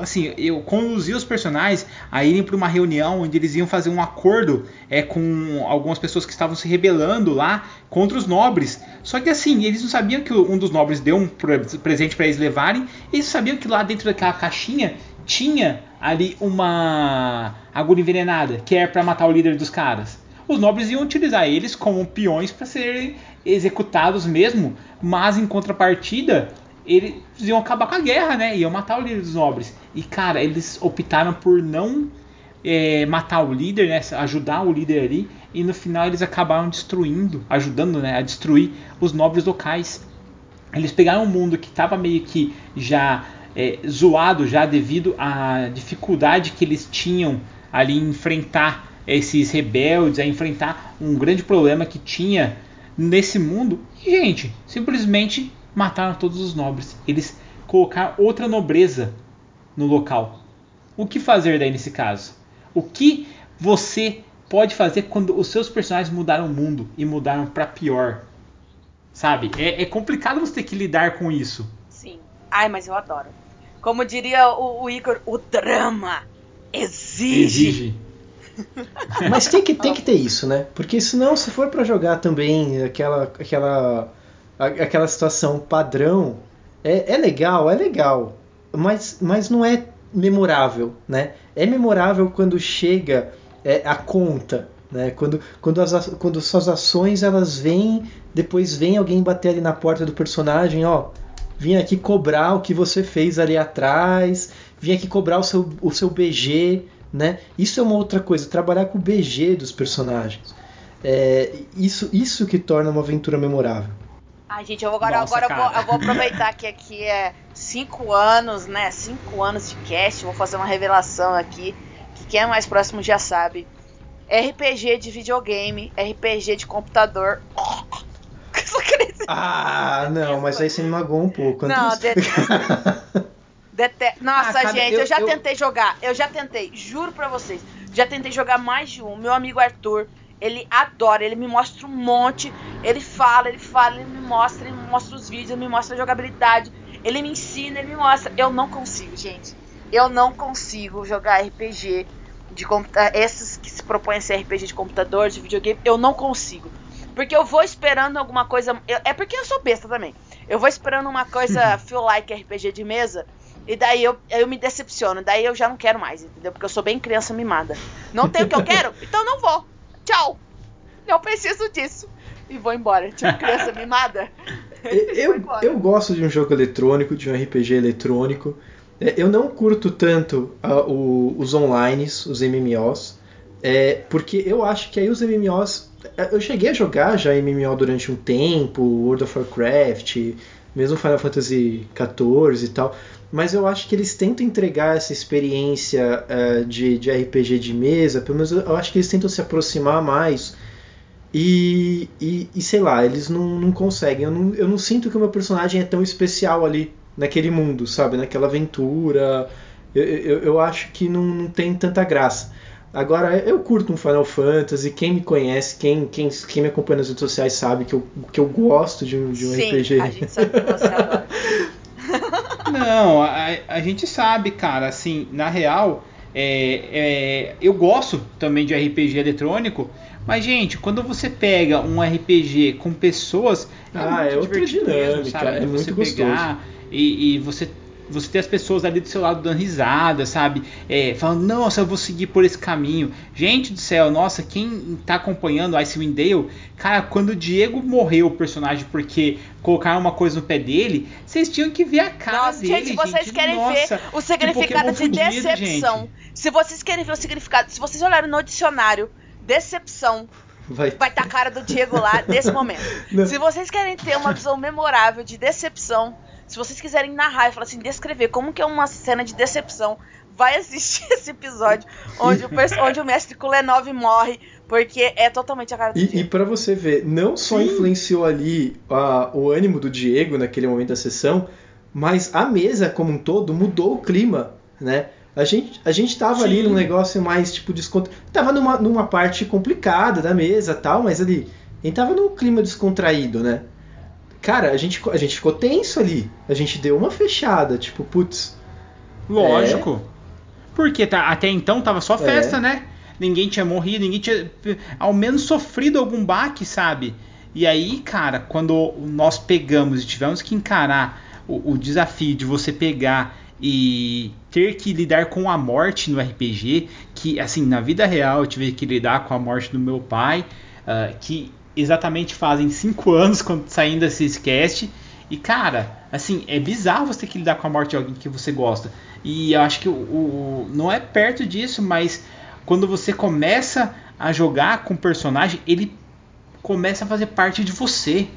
assim, eu conduzi os personagens a irem para uma reunião onde eles iam fazer um acordo é com algumas pessoas que estavam se rebelando lá contra os nobres. Só que assim, eles não sabiam que um dos nobres deu um presente para eles levarem, eles sabiam que lá dentro daquela caixinha tinha ali uma agulha envenenada, que é para matar o líder dos caras os nobres iam utilizar eles como peões para serem executados mesmo, mas em contrapartida eles iam acabar com a guerra, né? Iam matar o líder dos nobres. E cara, eles optaram por não é, matar o líder, né? Ajudar o líder ali. E no final eles acabaram destruindo, ajudando, né? A destruir os nobres locais. Eles pegaram um mundo que estava meio que já é, zoado já devido à dificuldade que eles tinham ali em enfrentar esses rebeldes, a enfrentar um grande problema que tinha nesse mundo. E, gente, simplesmente mataram todos os nobres. Eles colocaram outra nobreza no local. O que fazer daí nesse caso? O que você pode fazer quando os seus personagens mudaram o mundo e mudaram para pior? Sabe? É, é, complicado você ter que lidar com isso. Sim. Ai, mas eu adoro. Como diria o, o Igor, o drama exige. Exige. <laughs> Mas tem que, tem que ter isso, né? Porque senão, se for para jogar também aquela, aquela, aquela situação padrão, é, é legal, é legal, mas, mas não é memorável, né? É memorável quando chega é, a conta, né? Quando, quando, as, quando suas ações elas vêm, depois vem alguém bater ali na porta do personagem, ó, vim aqui cobrar o que você fez ali atrás, vim aqui cobrar o seu, o seu BG, né? Isso é uma outra coisa, trabalhar com o BG dos personagens. É, isso, isso que torna uma aventura memorável. Ai, gente, eu vou, agora, Nossa, agora eu vou, eu vou aproveitar que aqui é cinco anos, né? Cinco anos de cast, vou fazer uma revelação aqui, que quem é mais próximo já sabe. RPG de videogame, RPG de computador. <laughs> Ah, não, mas aí você me magoou um pouco. Não, Andrés. <laughs> Dete- Nossa, Ah, cara, gente, eu- eu, já eu- tentei jogar. Eu já tentei, juro pra vocês. Já tentei jogar mais de um. Meu amigo Arthur, ele adora, ele me mostra um monte. Ele fala, ele fala, ele me mostra, ele me mostra os vídeos, ele me mostra a jogabilidade. Ele me ensina, ele me mostra. Eu não consigo, gente. Eu não consigo jogar RPG de computador. Esses que se propõem a ser RPG de computador, de videogame, eu não consigo. Porque eu vou esperando alguma coisa. eu- é porque eu sou besta também. Eu vou esperando uma coisa <laughs> feel like RPG de mesa. E daí eu, eu me decepciono. Daí eu já não quero mais, entendeu? Porque eu sou bem criança mimada. Não tem o que eu quero? <laughs> Então não vou. Tchau. Não preciso disso. E vou embora. Tipo criança <laughs> mimada. <laughs> Eu, eu gosto de um jogo eletrônico, de um RPG eletrônico. É, Eu não curto tanto ah, o- os online, os MMOs, é, porque eu acho que aí os MMOs. é, Eu cheguei a jogar já MMO durante um tempo, World of Warcraft, mesmo Final Fantasy XIV e tal, mas eu acho que eles tentam entregar essa experiência eh, de, de RPG de mesa, pelo menos eu eu acho que eles tentam se aproximar mais. E, e, e sei lá, eles não, não conseguem. Eu não, eu não sinto que o meu personagem é tão especial ali naquele mundo, sabe? Naquela aventura. Eu, eu, eu acho que não, não tem tanta graça. Agora, eu curto um Final Fantasy. Quem me conhece, quem, quem, quem me acompanha nas redes sociais sabe que eu, que eu gosto de um, de um Sim, RPG. a gente sabe que você adora. <laughs> Não, a, a gente sabe, cara, assim, na real, é, é, eu gosto também de RPG eletrônico, mas, gente, quando você pega um RPG com pessoas, Ah, é outra divertido dinâmica, é De muito você gostoso. pegar e, e você você ter as pessoas ali do seu lado dando risada, sabe? É, falando, nossa, eu vou seguir por esse caminho. Gente do céu, nossa, quem tá acompanhando Icewind Dale, cara, quando o Diego morreu o personagem porque colocaram uma coisa no pé dele, vocês tinham que ver a cara Nossa, dele, gente, vocês gente. querem Nossa, ver o significado de decepção. gente. Se vocês querem ver o significado, se vocês olharem no dicionário, decepção, Vai, estar a cara do Diego lá <laughs> nesse momento. Não. Se vocês querem ter uma visão memorável de decepção, se vocês quiserem narrar e falar assim, descrever como que é uma cena de decepção, vai assistir <laughs> esse episódio onde o, onde o mestre Kulenov morre, porque é totalmente a cara do E, Diego. e para você ver, não só influenciou ali a- o ânimo do Diego naquele momento da sessão, mas a mesa como um todo mudou o clima, né? A gente, a gente tava ali Sim. num negócio mais tipo desconto. Tava numa, numa parte complicada da mesa tal, mas ali. A gente tava num clima descontraído, né? Cara, a gente, a gente ficou tenso ali. A gente deu uma fechada, tipo, putz. Lógico. Porque tá, até então tava só festa, É. né? Ninguém tinha morrido, ninguém tinha ao menos sofrido algum baque, sabe? E aí, cara, quando nós pegamos e tivemos que encarar o, o desafio de você pegar e ter que lidar com a morte no RPG, que assim, na vida real eu tive que lidar com a morte do meu pai, ah, que exatamente fazem cinco anos quando saindo desse cast. E cara, assim, é bizarro você ter que lidar com a morte de alguém que você gosta. E eu acho que o, o- não é perto disso, mas quando você começa a jogar com o personagem, ele começa a fazer parte de você.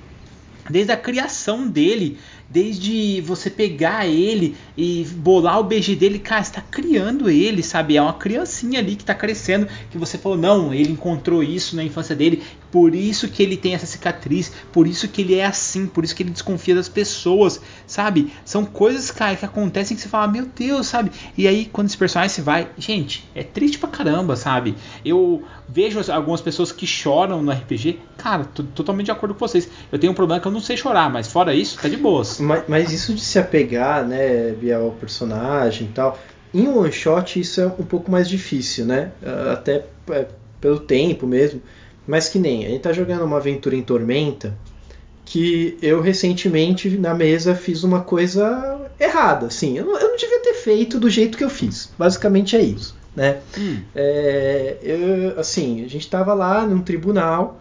Desde a criação dele, desde você pegar ele e bolar o BG dele, cara, você tá criando ele, sabe? É uma criancinha ali que tá crescendo, que você falou, não, ele encontrou isso na infância dele, por isso que ele tem essa cicatriz, por isso que ele é assim, por isso que ele desconfia das pessoas, sabe? São coisas, cara, que acontecem que você fala, meu Deus, sabe? E aí, quando esse personagem se vai, gente, é triste pra caramba, sabe? Eu vejo algumas pessoas que choram no RPG, cara, tô totalmente de acordo com vocês. Eu tenho um problema que eu não sei chorar, mas fora isso, tá de boas. Mas, mas isso de se apegar, né, Biel, ao personagem e tal, em um one shot isso é um pouco mais difícil, né? Ah, Até é, pelo tempo mesmo. Mas que nem, a gente tá jogando uma aventura em Tormenta que eu recentemente na mesa fiz uma coisa errada, assim. Eu não, eu não devia ter feito do jeito que eu fiz. Basicamente é isso, né? Hum, É, eu, assim, a gente tava lá num tribunal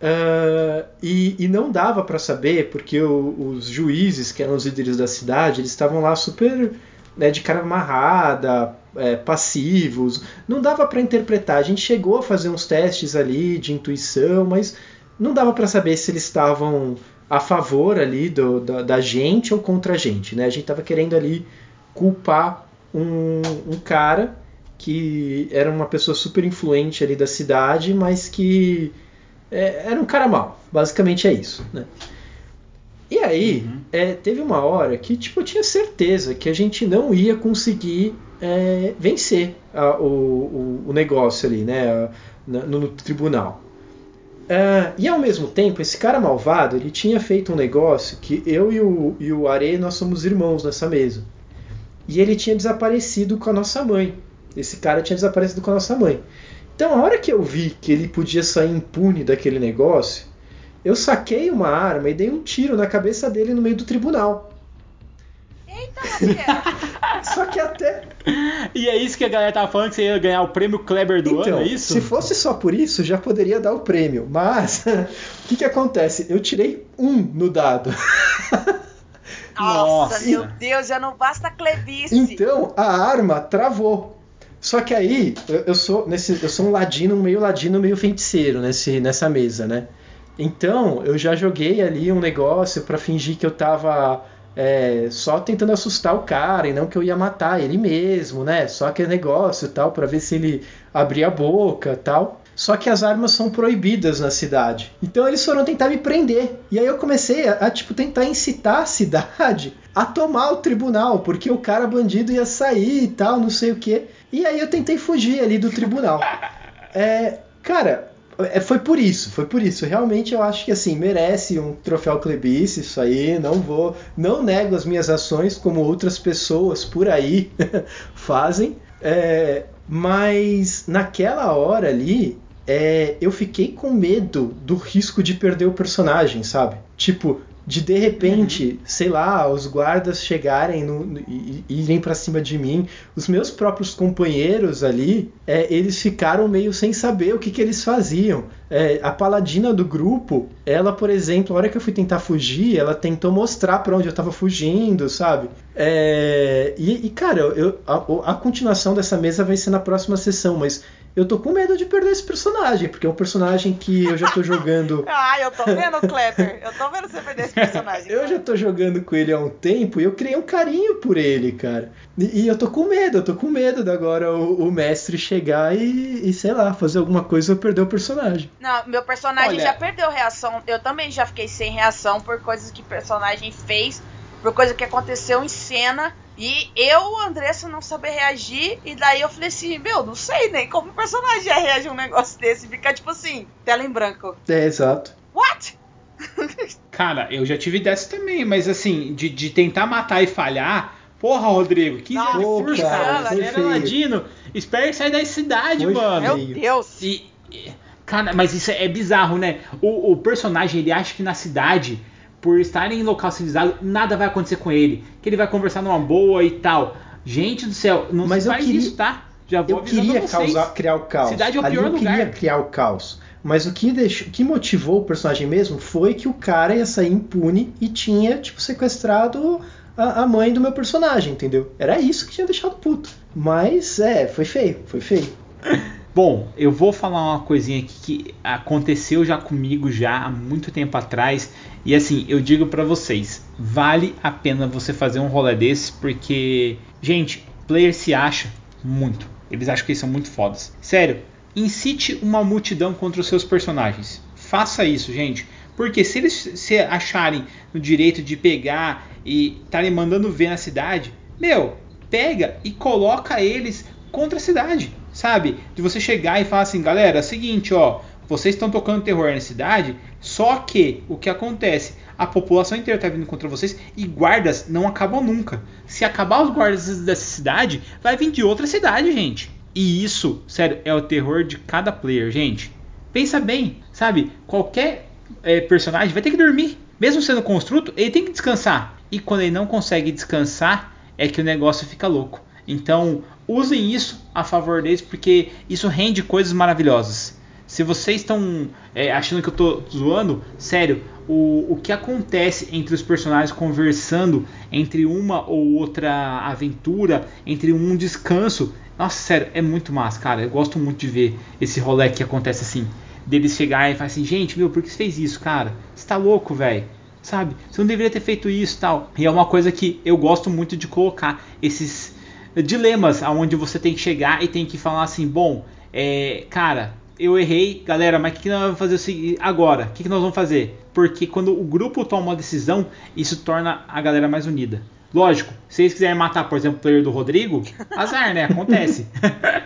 ah, e, e não dava para saber porque o- os juízes, que eram os líderes da cidade, eles estavam lá super né, de cara amarrada, é, passivos. Não dava para interpretar. A gente chegou a fazer uns testes ali de intuição, mas não dava para saber se eles estavam a favor ali do, da, da gente ou contra a gente. Né? A gente estava querendo ali culpar um, um cara que era uma pessoa super influente ali da cidade, mas que é, era um cara mau. Basicamente é isso, né? E aí, é, teve uma hora que tipo, eu tinha certeza que a gente não ia conseguir é, vencer a- o, o, o negócio ali, né? no, no tribunal. Ah, e ao mesmo tempo, esse cara malvado, ele tinha feito um negócio que eu e o, e o Are, nós somos irmãos nessa mesa. E ele tinha desaparecido com a nossa mãe. Esse cara tinha desaparecido com a nossa mãe. Então, a hora que eu vi que ele podia sair impune daquele negócio, eu saquei uma arma e dei um tiro na cabeça dele no meio do tribunal. <laughs> Só que até. E é isso que a galera tava falando que você ia ganhar o prêmio Kleber do Então, ano, é isso? se fosse só por isso, já poderia dar o prêmio. Mas, <laughs> o que, que acontece? Eu tirei um no dado. Nossa, Nossa. meu Deus, já não basta a clebice. Então, a arma travou. Só que aí, eu, eu sou nesse, eu sou um ladino, meio ladino, meio feiticeiro nesse, nessa mesa, né? Então, eu já joguei ali um negócio pra fingir que eu tava é, só tentando assustar o cara e não que eu ia matar ele mesmo, né? Só aquele negócio e tal, pra ver se ele abria a boca tal. Só que as armas são proibidas na cidade. Então eles foram tentar me prender. E aí eu comecei a, a, tipo tentar incitar a cidade <laughs> a tomar o tribunal, porque o cara bandido ia sair e tal, não sei o que. E aí eu tentei fugir ali do tribunal. É, cara, é, foi por isso, foi por isso. Realmente eu acho que assim, merece um troféu Clebice, isso aí. Não vou, não nego as minhas ações como outras pessoas por aí <laughs> fazem. É, mas naquela hora ali, é, eu fiquei com medo do risco de perder o personagem, sabe? Tipo, de de repente, sei lá, os guardas chegarem no, no- e, e irem pra cima de mim, os meus próprios companheiros ali é, eles ficaram meio sem saber o que, que eles faziam. É, a paladina do grupo, ela, por exemplo, a hora que eu fui tentar fugir, ela tentou mostrar pra onde eu tava fugindo, sabe? É, e, e, cara, eu, a, a continuação dessa mesa vai ser na próxima sessão, mas eu tô com medo de perder esse personagem, porque é um personagem que eu já tô jogando. <laughs> Ah, eu tô vendo, Klepper. Eu tô vendo você perder esse personagem. eu já tô jogando com ele há um tempo e eu criei um carinho por ele, cara. E, e eu tô com medo, eu tô com medo de agora o, o mestre chegar e, e, sei lá, fazer alguma coisa e eu perder o personagem. Não, meu personagem Olha- já perdeu reação. Eu também já fiquei sem reação por coisas que o personagem fez, por coisa que aconteceu em cena. E eu, Andressa, não saber reagir. E daí eu falei assim: Meu, não sei nem como o personagem ia reagir a um negócio desse. Ficar tipo assim, tela em branco. É, exato. What? <laughs> Cara, eu já tive dessa também, mas assim, de, de tentar matar e falhar. Porra, Rodrigo, que absurdo, cara, Você era ladino. Espera sair da cidade, Foi mano. Meu. Deus. E, e- cara, mas isso é bizarro, né? O, o personagem, ele acha que na cidade, por estar em local civilizado, nada vai acontecer com ele. Que ele vai conversar numa boa e tal. Gente do céu, não Mas se faz queria- isso, tá? Já vou Eu queria causar, criar o caos. Cidade é o Ali pior eu queria lugar. criar o caos. Mas o que, deixou, o que motivou o personagem mesmo foi que o cara ia sair impune e tinha, tipo, sequestrado a, a mãe do meu personagem, entendeu? Era isso que tinha deixado puto. Mas, é, foi feio, foi feio. <laughs> Bom, eu vou falar uma coisinha aqui que aconteceu já comigo já há muito tempo atrás e assim, eu digo pra vocês, vale a pena você fazer um rolê desse porque, gente, player se acha muito. Eles acham que eles são muito fodas. Sério, incite uma multidão contra os seus personagens. Faça isso, gente. Porque se eles se acharem no direito de pegar e estarem mandando ver na cidade, meu, pega e coloca eles contra a cidade, sabe? De você chegar e falar assim, galera, é o seguinte, ó, vocês estão tocando terror na cidade, só que o que acontece? A população inteira tá vindo contra vocês e guardas não acabam nunca. Se acabar os guardas dessa cidade, vai vir de outra cidade, gente. E isso, sério, é o terror de cada player, gente. Pensa bem, sabe? Qualquer é, personagem vai ter que dormir. Mesmo sendo construto, ele tem que descansar. E quando ele não consegue descansar, é que o negócio fica louco. Então, usem isso a favor deles, porque isso rende coisas maravilhosas. Se vocês estão é, achando que eu tô zoando, sério, o, o que acontece entre os personagens conversando entre uma ou outra aventura, entre um descanso, nossa, sério, é muito massa, cara. Eu gosto muito de ver esse rolê que acontece assim. Deles chegarem e falar assim, gente, meu, por que você fez isso, cara? Você tá louco, velho? Sabe? Você não deveria ter feito isso tal. E é uma coisa que eu gosto muito de colocar esses dilemas aonde você tem que chegar e tem que falar assim, bom, é, cara, eu errei, galera, mas o que, nós vamos fazer agora? O que, nós vamos fazer? Porque quando o grupo toma uma decisão, isso torna a galera mais unida. Lógico, se eles quiserem matar, por exemplo, o player do Rodrigo, azar, né? Acontece.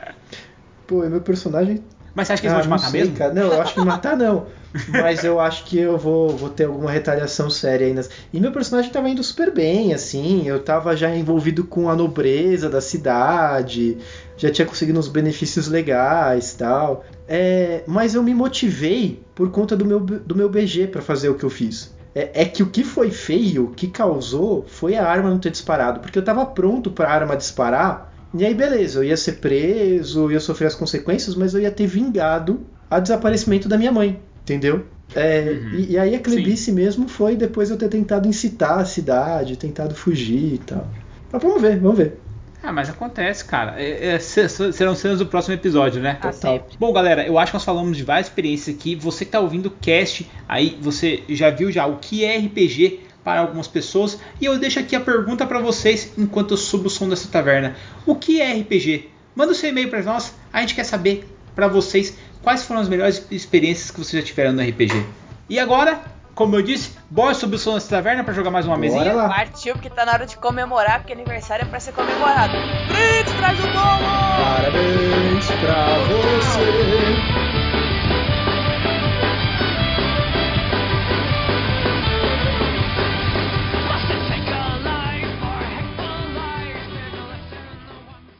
<laughs> Pô, meu personagem. Mas você acha que eles vão te Ah, matar sei, mesmo? Cara. Não, eu acho que matar não. Mas eu acho que eu vou, vou ter alguma retaliação séria ainda. E meu personagem tava indo super bem, assim. Eu tava já envolvido com a nobreza da cidade, já tinha conseguido uns benefícios legais tal. É, mas eu me motivei por conta do meu, do meu BG pra fazer o que eu fiz. É, é que o que foi feio, o que causou, foi a arma não ter disparado. Porque eu tava pronto pra arma disparar. E aí, beleza, eu ia ser preso, eu ia sofrer as consequências, mas eu ia ter vingado a desaparecimento da minha mãe, entendeu? É, Uhum. e, e aí a Clebice mesmo foi depois eu ter tentado incitar a cidade, tentado fugir e tal. Mas vamos ver, vamos ver. Ah, mas acontece, cara. É, é, se- se- serão cenas do próximo episódio, né? Ah, Total. sempre. Bom, galera, eu acho que nós falamos de várias experiências aqui. Você que tá ouvindo o cast, aí você já viu já o que é RPG para algumas pessoas. E eu deixo aqui a pergunta para vocês enquanto eu subo o som dessa taverna. O que é RPG? Manda o seu e-mail para nós. A gente quer saber para vocês quais foram as melhores experiências que vocês já tiveram no RPG. E agora, como eu disse, bora subir o som dessa taverna para jogar mais uma Bora mesinha? lá. Partiu porque tá na hora de comemorar, porque aniversário é pra ser comemorado. Brix, traz o bolo! Parabéns pra